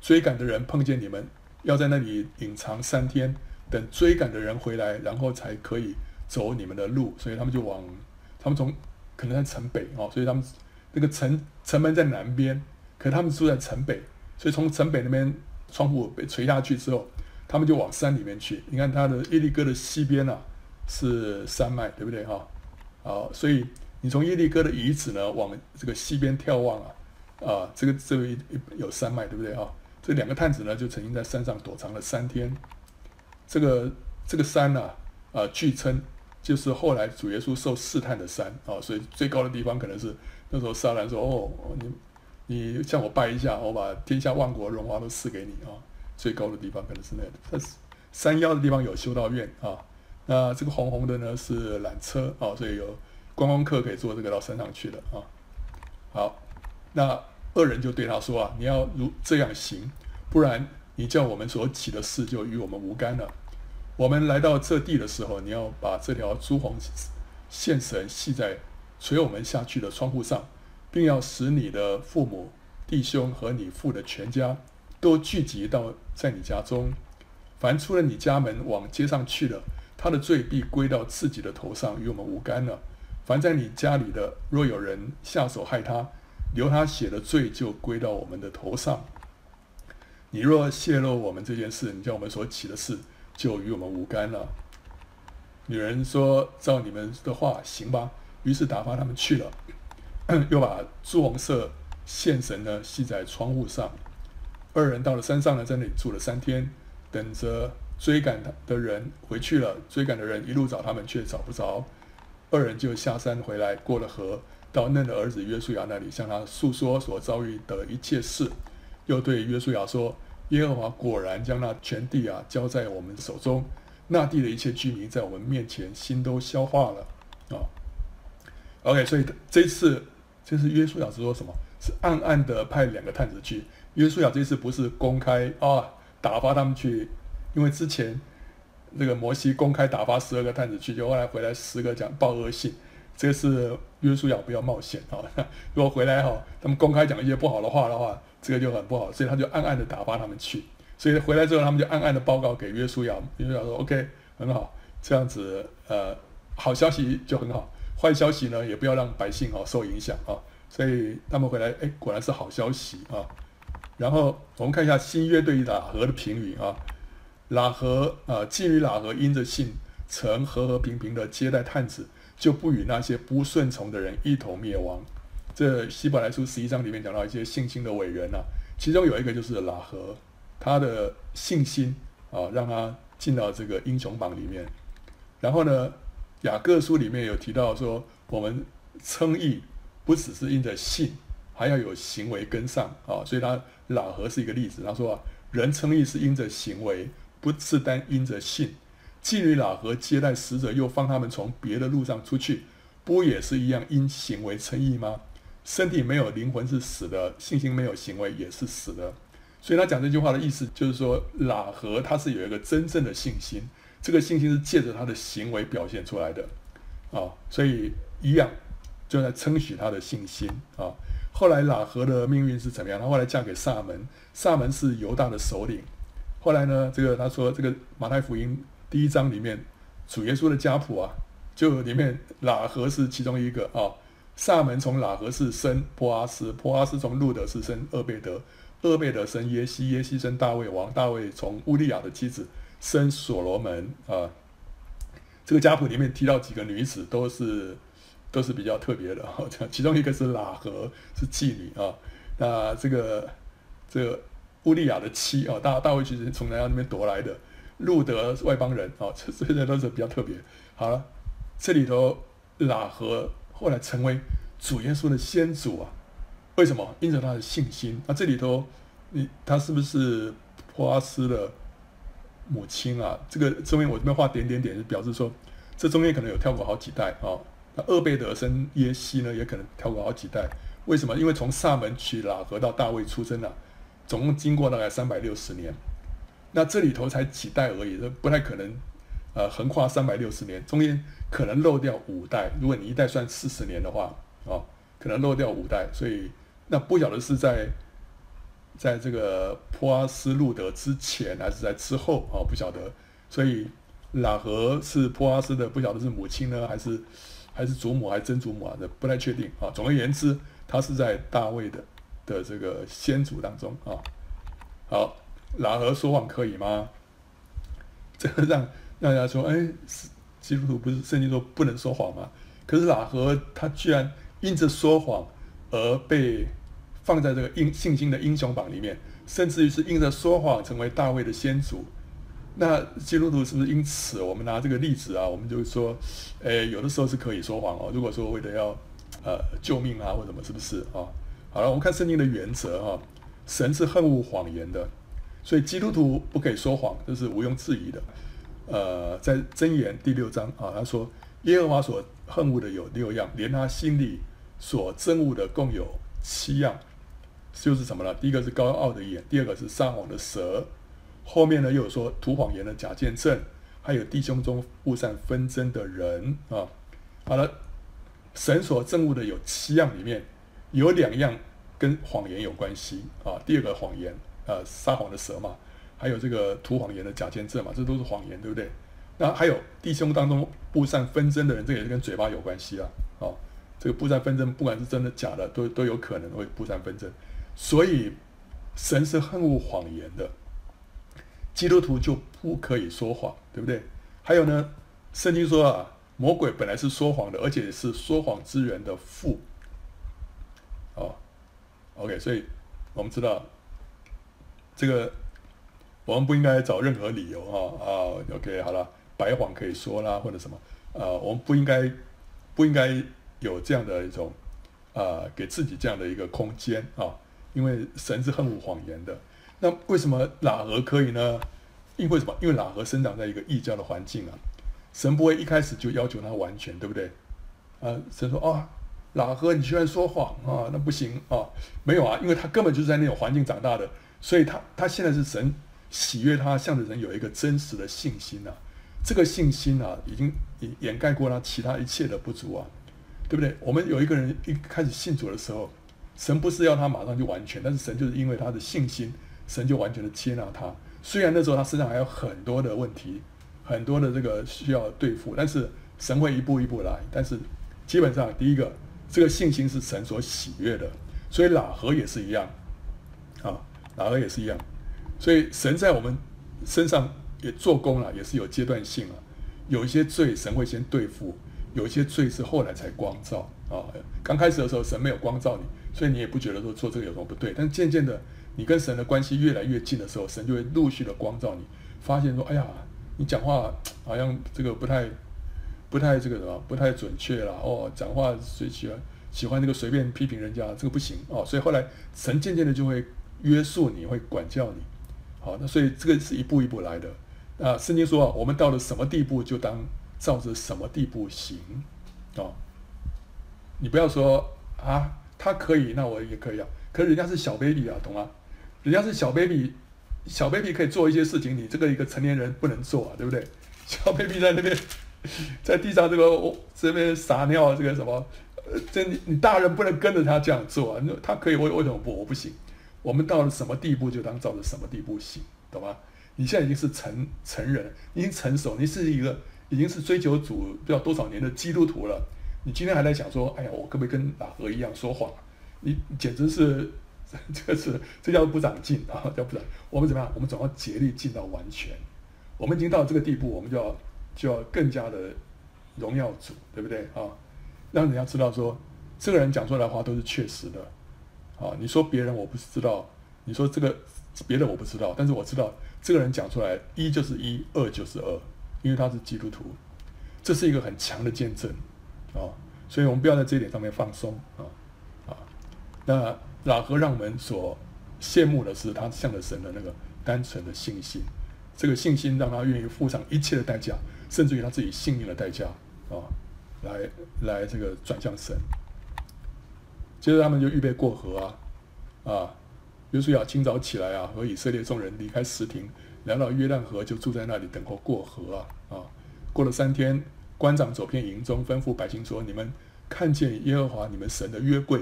追赶的人碰见你们，要在那里隐藏三天，等追赶的人回来，然后才可以走你们的路。所以他们就往他们从可能在城北啊，所以他们那个城城门在南边，可他们住在城北，所以从城北那边窗户被垂下去之后。他们就往山里面去。你看，它的耶利哥的西边啊，是山脉，对不对哈？好，所以你从耶利哥的遗址呢，往这个西边眺望啊，啊，这个这边有山脉，对不对哈？这两个探子呢，就曾经在山上躲藏了三天。这个这个山呢，啊，啊，据称就是后来主耶稣受试探的山啊，所以最高的地方可能是那时候撒旦说：“哦，你你向我拜一下，我把天下万国荣华都赐给你啊。”最高的地方可能是那个，它山腰的地方有修道院啊。那这个红红的呢是缆车啊，所以有观光客可以坐这个到山上去的啊。好，那恶人就对他说啊：“你要如这样行，不然你叫我们所起的事就与我们无干了。我们来到这地的时候，你要把这条朱红线绳系在垂我们下去的窗户上，并要使你的父母、弟兄和你父的全家。”都聚集到在你家中，凡出了你家门往街上去了，他的罪必归到自己的头上，与我们无干了。凡在你家里的，若有人下手害他，流他血的罪就归到我们的头上。你若泄露我们这件事，你叫我们所起的事就与我们无干了。女人说：“照你们的话行吧。”于是打发他们去了，又把朱红色线绳呢系在窗户上。二人到了山上呢，在那里住了三天，等着追赶的人回去了。追赶的人一路找他们，却找不着。二人就下山回来，过了河，到嫩的儿子约书亚那里，向他诉说所遭遇的一切事。又对约书亚说：“耶和华果然将那全地啊交在我们手中，那地的一切居民在我们面前心都消化了。”啊，OK，所以这次这次约书亚是说什么？是暗暗的派两个探子去。约书亚这次不是公开啊打发他们去，因为之前这个摩西公开打发十二个探子去，就后来回来十个讲报恶信，这次约书亚不要冒险啊！[LAUGHS] 如果回来哈，他们公开讲一些不好的话的话，这个就很不好，所以他就暗暗的打发他们去。所以回来之后，他们就暗暗的报告给约书亚，约书亚说：“OK，很好，这样子呃，好消息就很好，坏消息呢也不要让百姓啊受影响啊。”所以他们回来，哎，果然是好消息啊。然后我们看一下新约对于喇合的评语啊，喇合啊，妓女喇合因着信，曾和和平平的接待探子，就不与那些不顺从的人一同灭亡。这希伯来书十一章里面讲到一些信心的伟人呐、啊，其中有一个就是喇合，他的信心啊，让他进到这个英雄榜里面。然后呢，雅各书里面有提到说，我们称义不只是因着信。还要有行为跟上啊，所以他老何是一个例子。他说啊，人称义是因着行为，不是单因着信。妓女老何接待使者，又放他们从别的路上出去，不也是一样因行为称义吗？身体没有灵魂是死的，信心没有行为也是死的。所以他讲这句话的意思就是说，老何他是有一个真正的信心，这个信心是借着他的行为表现出来的啊，所以一样就在称许他的信心啊。后来喇合的命运是怎么样？他后来嫁给撒门，撒门是犹大的首领。后来呢，这个他说这个马太福音第一章里面主耶稣的家谱啊，就里面喇合是其中一个啊。撒门从喇合是生波阿斯，波阿斯从路德是生厄贝德，厄贝德生耶西，耶西生大卫王，大卫从乌利亚的妻子生所罗门啊。这个家谱里面提到几个女子都是都是比较特别的，[LAUGHS] 其中一个是喇合，是妓女啊。那这个这个乌利亚的妻啊，大大卫其实从人家那边夺来的，路得外邦人啊，这这些都是比较特别。好了，这里头喇合。后来成为主耶稣的先祖啊？为什么？因着他的信心。那这里头，你他是不是波阿斯的母亲啊？这个中间我这边画点点点，就表示说，这中间可能有跳过好几代啊。那厄贝德生耶西呢，也可能跳过好几代。为什么？因为从撒门娶喇合到大卫出生了，总共经过大概三百六十年。那这里头才几代而已，这不太可能。呃，横跨三百六十年，中间可能漏掉五代。如果你一代算四十年的话，啊、哦，可能漏掉五代。所以那不晓得是在，在这个波阿斯路德之前还是在之后啊、不晓得。所以喇合是波阿斯的，不晓得是母亲呢，还是还是祖母，还是曾祖母啊？这不太确定啊、总而言之，他是在大卫的的这个先祖当中啊、好，喇合说谎可以吗？[LAUGHS] 这个让。大家说，哎，基督徒不是圣经说不能说谎吗？可是喇合他居然因着说谎而被放在这个英信心的英雄榜里面，甚至于是因着说谎成为大卫的先祖。那基督徒是不是因此，我们拿这个例子啊，我们就说，诶，有的时候是可以说谎哦。如果说为了要呃救命啊或什么，是不是啊？好了，我们看圣经的原则哈，神是恨恶谎言的，所以基督徒不可以说谎，这是毋庸置疑的。呃，在箴言第六章啊，他说耶和华所恨恶的有六样，连他心里所憎恶的共有七样，就是什么呢？第一个是高傲的眼，第二个是撒谎的舌，后面呢又有说吐谎言的假见证，还有弟兄中互散纷争的人啊。好了，神所憎恶的有七样，里面有两样跟谎言有关系啊。第二个谎言，呃，撒谎的舌嘛。还有这个吐谎言的假见证嘛，这都是谎言，对不对？那还有弟兄当中布散纷争的人，这也是跟嘴巴有关系啊。哦，这个布散纷争，不管是真的假的，都都有可能会布散纷争。所以神是恨恶谎言的，基督徒就不可以说谎，对不对？还有呢，圣经说啊，魔鬼本来是说谎的，而且是说谎之人的父。哦，OK，所以我们知道这个。我们不应该找任何理由哈啊，OK 好了，白谎可以说啦，或者什么啊，我们不应该不应该有这样的一种啊，给自己这样的一个空间啊，因为神是恨恶谎言的。那为什么喇合可以呢？因为什么？因为喇合生长在一个异教的环境啊，神不会一开始就要求他完全，对不对？啊，神说啊，喇合你居然说谎啊，那不行啊，没有啊，因为他根本就是在那种环境长大的，所以他他现在是神。喜悦他，向着人有一个真实的信心呐、啊，这个信心啊，已经掩盖过他其他一切的不足啊，对不对？我们有一个人一开始信主的时候，神不是要他马上就完全，但是神就是因为他的信心，神就完全的接纳他。虽然那时候他身上还有很多的问题，很多的这个需要对付，但是神会一步一步来。但是基本上，第一个，这个信心是神所喜悦的，所以喇合也是一样，啊，喇合也是一样。所以神在我们身上也做工了，也是有阶段性啊。有一些罪神会先对付，有一些罪是后来才光照啊。刚开始的时候神没有光照你，所以你也不觉得说做这个有什么不对。但渐渐的，你跟神的关系越来越近的时候，神就会陆续的光照你，发现说，哎呀，你讲话好像这个不太、不太这个什么，不太准确了哦。讲话随喜欢喜欢那个随便批评人家，这个不行哦。所以后来神渐渐的就会约束你，会管教你。好，那所以这个是一步一步来的。啊，圣经说，我们到了什么地步，就当照着什么地步行。啊，你不要说啊，他可以，那我也可以啊。可是人家是小 baby 啊，懂吗？人家是小 baby，小 baby 可以做一些事情，你这个一个成年人不能做啊，对不对？[LAUGHS] 小 baby 在那边，在地上这个、哦、这边撒尿，这个什么，这你你大人不能跟着他这样做啊。那他可以，为为什么不？我不行。我们到了什么地步，就当照着什么地步行，懂吗？你现在已经是成成人，已经成熟，你是一个已经是追求主不知道多少年的基督徒了。你今天还在想说，哎呀，我可不可以跟老何一样说谎？你简直是，[LAUGHS] 这是这叫不长进啊，叫不长。我们怎么样？我们总要竭力进到完全。我们已经到这个地步，我们就要就要更加的荣耀主，对不对啊？让人家知道说，这个人讲出来的话都是确实的。啊，你说别人我不是知道，你说这个别的我不知道，但是我知道这个人讲出来一就是一，二就是二，因为他是基督徒，这是一个很强的见证啊。所以我们不要在这一点上面放松啊。那喇合让我们所羡慕的是他向着神的那个单纯的信心，这个信心让他愿意付上一切的代价，甚至于他自己性命的代价啊，来来这个转向神。接着他们就预备过河啊，啊，约书亚清早起来啊，和以色列众人离开石亭，来到约旦河，就住在那里等候过河啊啊。过了三天，官长走遍营中，吩咐百姓说：“你们看见耶和华你们神的约柜。”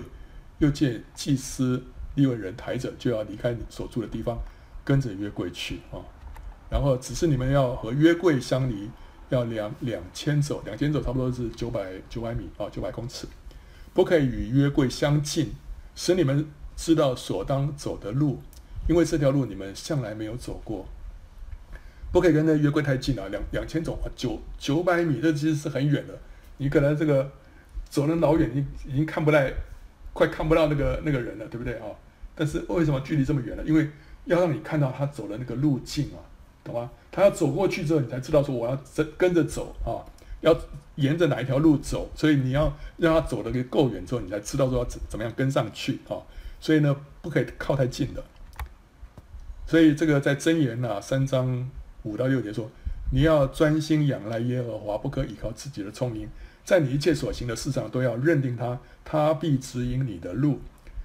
又见祭司利未人抬着，就要离开你所住的地方，跟着约柜去啊。然后只是你们要和约柜相离，要两两千走，两千走差不多是九百九百米啊，九百公尺，不可以与约柜相近，使你们知道所当走的路，因为这条路你们向来没有走过。不可以跟那约柜太近啊，两两千走啊，九九百米，这其实是很远的。你可能这个走了老远，你已经看不来。快看不到那个那个人了，对不对啊？但是为什么距离这么远呢？因为要让你看到他走的那个路径啊，懂吗？他要走过去之后，你才知道说我要跟跟着走啊，要沿着哪一条路走。所以你要让他走的够远之后，你才知道说要怎怎么样跟上去啊。所以呢，不可以靠太近的。所以这个在箴言啊三章五到六节说，你要专心仰赖耶和华，不可依靠自己的聪明。在你一切所行的事上，都要认定他，他必指引你的路。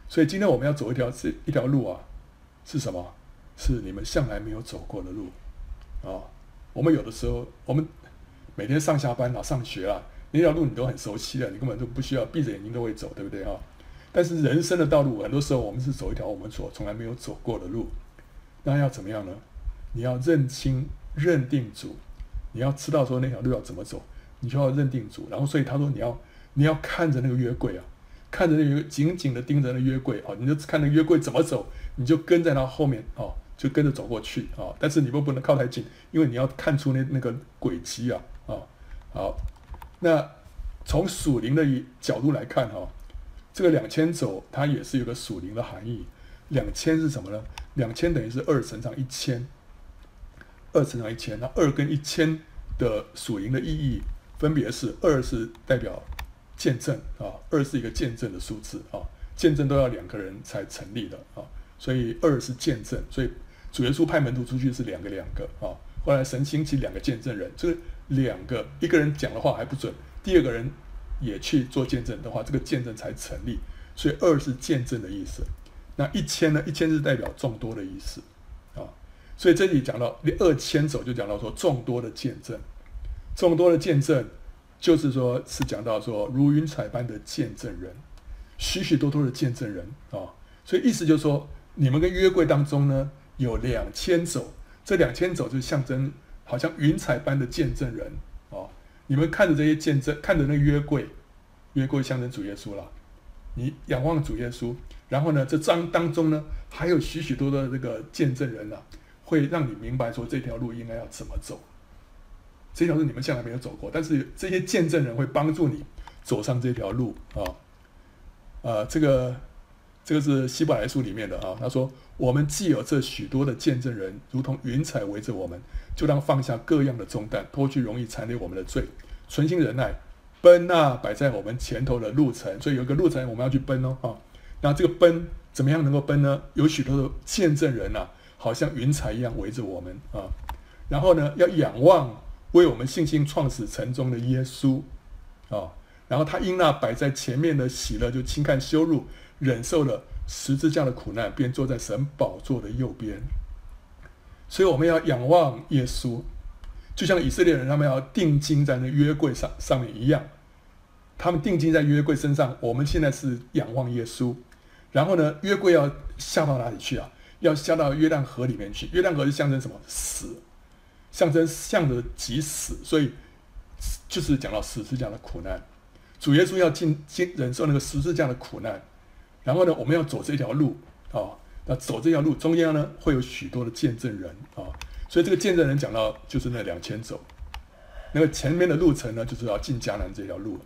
所以今天我们要走一条这一条路啊，是什么？是你们向来没有走过的路啊。我们有的时候，我们每天上下班啊、上学啊，那条路你都很熟悉的，你根本就不需要闭着眼睛都会走，对不对啊？但是人生的道路，很多时候我们是走一条我们所从来没有走过的路。那要怎么样呢？你要认清、认定主，你要知道说那条路要怎么走。你就要认定主，然后所以他说你要你要看着那个约柜啊，看着那个紧紧的盯着那约柜啊，你就看那约柜怎么走，你就跟在他后面啊，就跟着走过去啊。但是你不不能靠太近，因为你要看出那那个轨迹啊啊。好，那从属灵的角度来看哈，这个两千走它也是有个属灵的含义。两千是什么呢？两千等于是二乘上一千，二乘上一千，那二跟一千的属灵的意义。分别是二是代表见证啊，二是一个见证的数字啊，见证都要两个人才成立的啊，所以二是见证，所以主耶稣派门徒出去是两个两个啊，后来神兴起两个见证人，这个两个一个人讲的话还不准，第二个人也去做见证的话，这个见证才成立，所以二是见证的意思。那一千呢？一千是代表众多的意思，所以这里讲到二千走就讲到说众多的见证。众多的见证，就是说，是讲到说如云彩般的见证人，许许多多的见证人啊、所以意思就是说，你们跟约柜当中呢有两千走，这两千走就象征好像云彩般的见证人啊、你们看着这些见证，看着那个约柜，约柜象征主耶稣了，你仰望主耶稣，然后呢，这章当中呢还有许许多多的这个见证人啊，会让你明白说这条路应该要怎么走。这条路你们向来没有走过，但是这些见证人会帮助你走上这条路啊。呃，这个这个是希伯来书里面的啊。他说：“我们既有这许多的见证人，如同云彩围着我们，就当放下各样的重担，脱去容易残累我们的罪，存心忍耐，奔那摆在我们前头的路程。所以有一个路程我们要去奔哦啊。那这个奔怎么样能够奔呢？有许多的见证人啊，好像云彩一样围着我们啊。然后呢，要仰望。”为我们信心创始成终的耶稣，啊，然后他因那摆在前面的喜乐，就轻看羞辱，忍受了十字架的苦难，便坐在神宝座的右边。所以我们要仰望耶稣，就像以色列人他们要定睛在那约柜上上面一样。他们定睛在约柜身上，我们现在是仰望耶稣。然后呢，约柜要下到哪里去啊？要下到约旦河里面去。约旦河是象征什么？死，象征向着即死。所以就是讲到十字架的苦难。主耶稣要进进忍受那个十字架的苦难。然后呢，我们要走这条路啊。那走这条路中间呢，会有许多的见证人啊。所以这个见证人讲到就是那两千走，那个前面的路程呢，就是要进迦南这条路。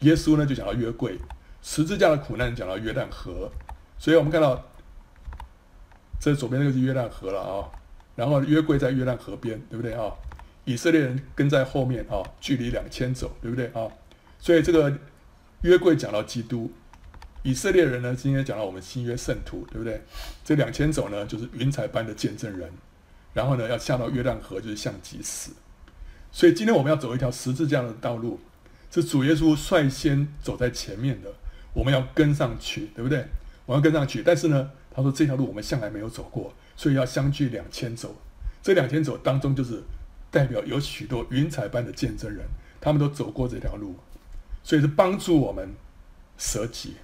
耶稣呢就讲到约柜，十字架的苦难讲到约旦河，所以我们看到这左边那个是约旦河了啊，然后约柜在约旦河边，对不对啊？以色列人跟在后面啊，距离两千走，对不对啊？所以这个约柜讲到基督，以色列人呢今天讲到我们新约圣徒，对不对？这两千走呢就是云彩般的见证人，然后呢要下到约旦河就是向即死，所以今天我们要走一条十字架的道路。是主耶稣率先走在前面的，我们要跟上去，对不对？我们要跟上去，但是呢，他说这条路我们向来没有走过，所以要相距两千走。这两千走当中，就是代表有许多云彩般的见证人，他们都走过这条路，所以是帮助我们舍己。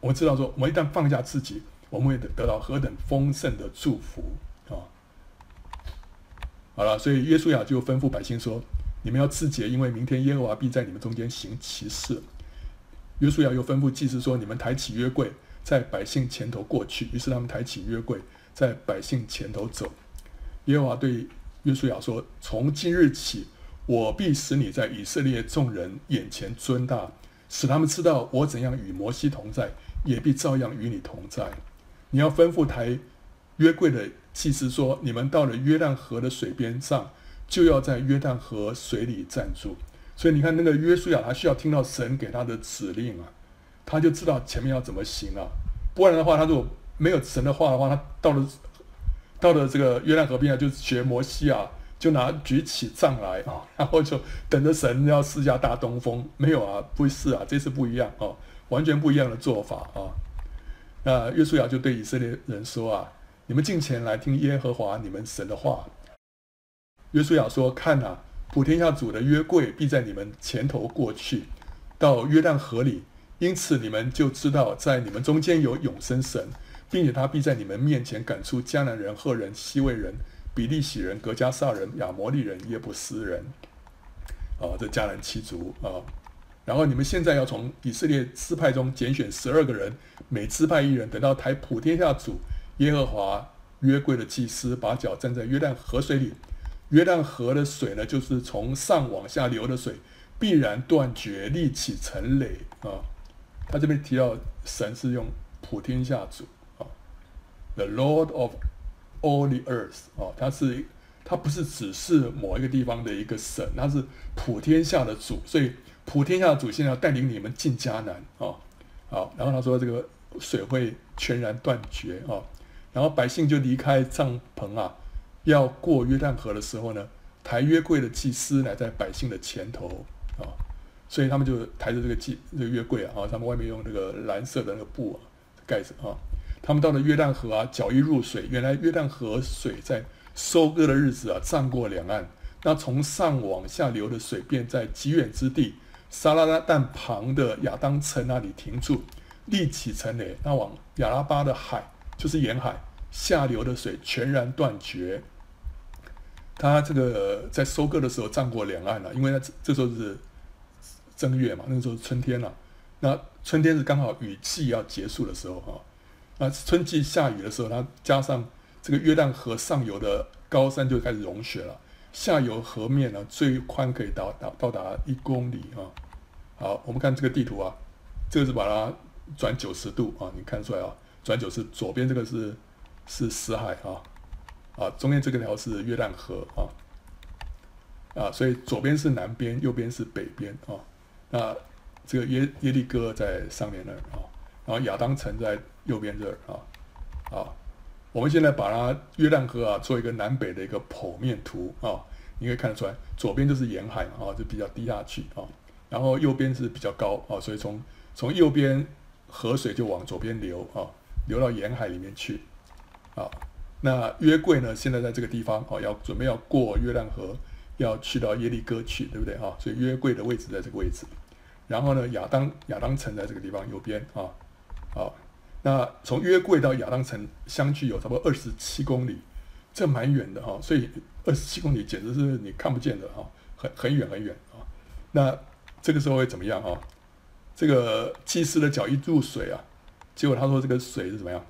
我们知道说，我们一旦放下自己，我们会得得到何等丰盛的祝福啊！好了，所以约书亚就吩咐百姓说。你们要自洁，因为明天耶和华必在你们中间行奇事。约书亚又吩咐祭司说：“你们抬起约柜，在百姓前头过去。”于是他们抬起约柜，在百姓前头走。耶和华对约书亚说：“从今日起，我必使你在以色列众人眼前尊大，使他们知道我怎样与摩西同在，也必照样与你同在。你要吩咐抬约柜的祭司说：你们到了约旦河的水边上。”就要在约旦河水里站住，所以你看那个约书亚，他需要听到神给他的指令啊，他就知道前面要怎么行了啊。不然的话，他如果没有神的话的话，他到了到了这个约旦河边啊，就学摩西啊，就拿举起杖来啊，[LAUGHS] 然后就等着神要施下大东风。没有啊，不是啊，这次不一样啊，完全不一样的做法啊。那约书亚就对以色列人说啊：“你们进前来听耶和华你们神的话。”约书亚说：“看哪，普天下主的约柜必在你们前头过去，到约旦河里。因此你们就知道，在你们中间有永生神，并且他必在你们面前赶出迦南人、赫人、希未人、比利洗人、格迦撒人、亚摩利人、耶布斯人。啊，这迦南七族啊。然后你们现在要从以色列支派中拣选十二个人，每支派一人，等到抬普天下主耶和华约柜的祭司把脚站在约旦河水里。”约旦河的水呢，就是从上往下流的水，必然断绝，立起成垒啊。他这边提到神是用普天下主啊，The Lord of all the earth 啊，他是他不是只是某一个地方的一个神，他是普天下的主，所以普天下的主现在要带领你们进迦南啊。好，然后他说这个水会全然断绝啊，然后百姓就离开帐篷啊。要过约旦河的时候呢，抬约柜的祭司来在百姓的前头啊，所以他们就抬着这个祭这个月柜啊，他们外面用这个蓝色的那个布啊盖着啊。他们到了约旦河啊，脚一入水，原来约旦河水在收割的日子啊，涨过两岸。那从上往下流的水便在极远之地，撒拉拉旦旁的亚当城那里停住，立起成垒。那往亚拉巴的海，就是沿海下流的水全然断绝。他这个在收割的时候涨过两岸了，因为呢这这时候是正月嘛，那个时候是春天了。那春天是刚好雨季要结束的时候哈。那春季下雨的时候，它加上这个约旦河上游的高山就开始融雪了，下游河面呢最宽可以到到到达一公里啊。好，我们看这个地图啊，这个是把它转九十度啊，你看出来啊，转九十，左边这个是是死海啊。啊，中间这个条是约旦河啊，啊，所以左边是南边，右边是北边啊。那这个耶耶利哥在上面那儿啊，然后亚当城在右边这儿啊。啊，我们现在把它约旦河啊做一个南北的一个剖面图啊，你可以看得出来，左边就是沿海啊，就比较低下去啊，然后右边是比较高啊，所以从从右边河水就往左边流啊，流到沿海里面去啊。那约柜呢，现在在这个地方啊，要准备要过约旦河，要去到耶利哥去，对不对哈？所以约柜的位置在这个位置。然后呢，亚当亚当城在这个地方右边啊，好，那从约柜到亚当城相距有差不多二十七公里，这蛮远的哈，所以二十七公里简直是你看不见的哈，很很远很远啊。那这个时候会怎么样哈？这个祭司的脚一入水啊，结果他说这个水是怎么样？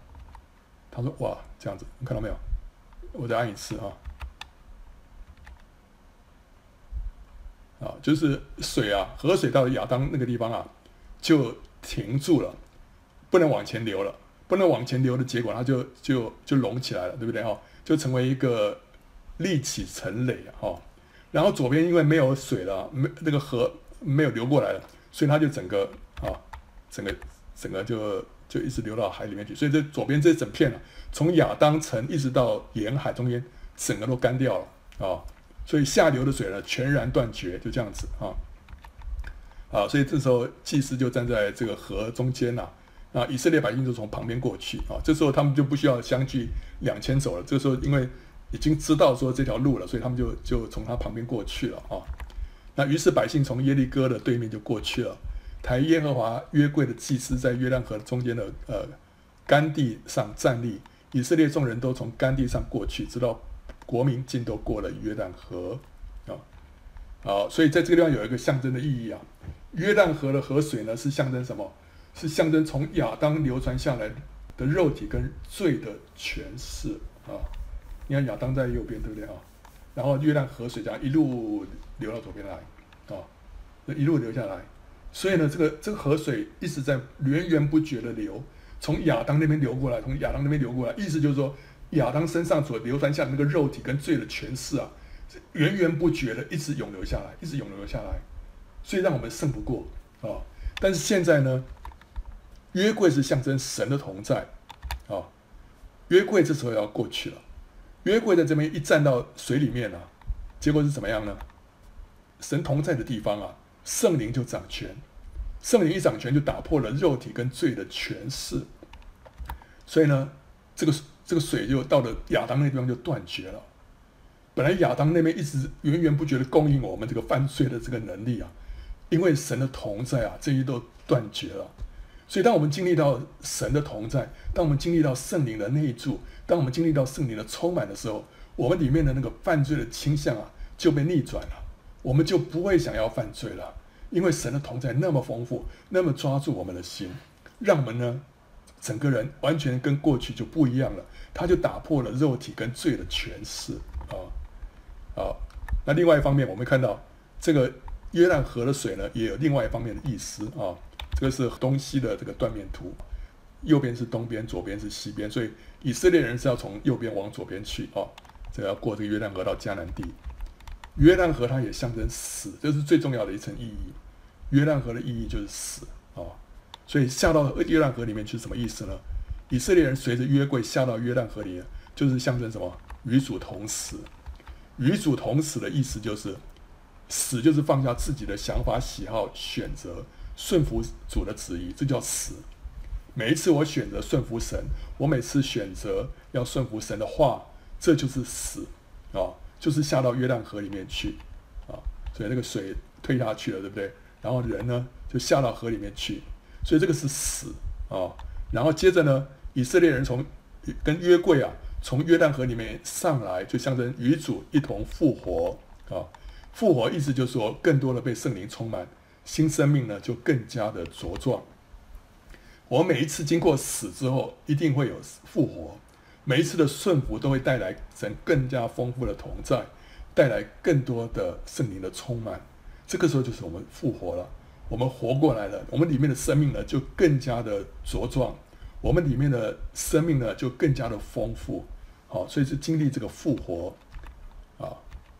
他说哇，这样子，你看到没有？我再按一次哈。啊，就是水啊，河水到亚当那个地方啊，就停住了，不能往前流了，不能往前流的结果，它就就就隆起来了，对不对哈？就成为一个立起成垒哈。然后左边因为没有水了，没那个河没有流过来了，所以它就整个啊，整个整个就就一直流到海里面去。所以这左边这整片啊，从亚当城一直到沿海中间，整个都干掉了啊。所以下流的水呢，全然断绝，就这样子啊，啊，所以这时候祭司就站在这个河中间呐，啊，以色列百姓就从旁边过去啊，这时候他们就不需要相距两千走了，这时候因为已经知道说这条路了，所以他们就就从他旁边过去了啊，那于是百姓从耶利哥的对面就过去了，抬耶和华约柜的祭司在约旦河中间的呃干地上站立，以色列众人都从干地上过去，直到。国民尽都过了约旦河，啊，好，所以在这个地方有一个象征的意义啊。约旦河的河水呢，是象征什么？是象征从亚当流传下来的肉体跟罪的权势啊。你看亚当在右边，对不对啊？然后约旦河水这样一路流到左边来，啊，一路流下来。所以呢，这个这个河水一直在源源不绝的流，从亚当那边流过来，从亚当那边流过来，意思就是说。亚当身上所流传下的那个肉体跟罪的权势啊，源源不绝的一直涌流下来，一直涌流下来，所以让我们胜不过啊、但是现在呢，约柜是象征神的同在啊、约柜这时候要过去了，约柜在这边一站到水里面啊，结果是怎么样呢？神同在的地方啊，圣灵就掌权，圣灵一掌权就打破了肉体跟罪的权势，所以呢，这个。这个水就到了亚当那地方就断绝了。本来亚当那边一直源源不绝的供应我们这个犯罪的这个能力啊，因为神的同在啊，这些都断绝了。所以当我们经历到神的同在，当我们经历到圣灵的内住，当我们经历到圣灵的充满的时候，我们里面的那个犯罪的倾向啊就被逆转了，我们就不会想要犯罪了，因为神的同在那么丰富，那么抓住我们的心，让我们呢。整个人完全跟过去就不一样了，他就打破了肉体跟罪的权势啊啊！那另外一方面，我们看到这个约旦河的水呢，也有另外一方面的意思啊。这个是东西的这个断面图，右边是东边，左边是西边，所以以色列人是要从右边往左边去啊。这要过这个约旦河到迦南地。约旦河它也象征死，这是最重要的一层意义。约旦河的意义就是死啊。所以下到约旦河里面去什么意思呢？以色列人随着约柜下到约旦河里，就是象征什么？与主同死。与主同死的意思就是，死就是放下自己的想法、喜好、选择，顺服主的旨意，这叫死。每一次我选择顺服神，我每次选择要顺服神的话，这就是死啊，就是下到约旦河里面去啊。所以那个水退下去了，对不对？然后人呢，就下到河里面去。所以这个是死啊、然后接着呢，以色列人从跟约柜啊，从约旦河里面上来，就象征与主一同复活啊、复活意思就是说，更多的被圣灵充满，新生命呢就更加的茁壮。我每一次经过死之后，一定会有复活。每一次的顺服都会带来神更加丰富的同在，带来更多的圣灵的充满。这个时候就是我们复活了。我们活过来了，我们里面的生命呢就更加的茁壮，我们里面的生命呢就更加的丰富，好，所以是经历这个复活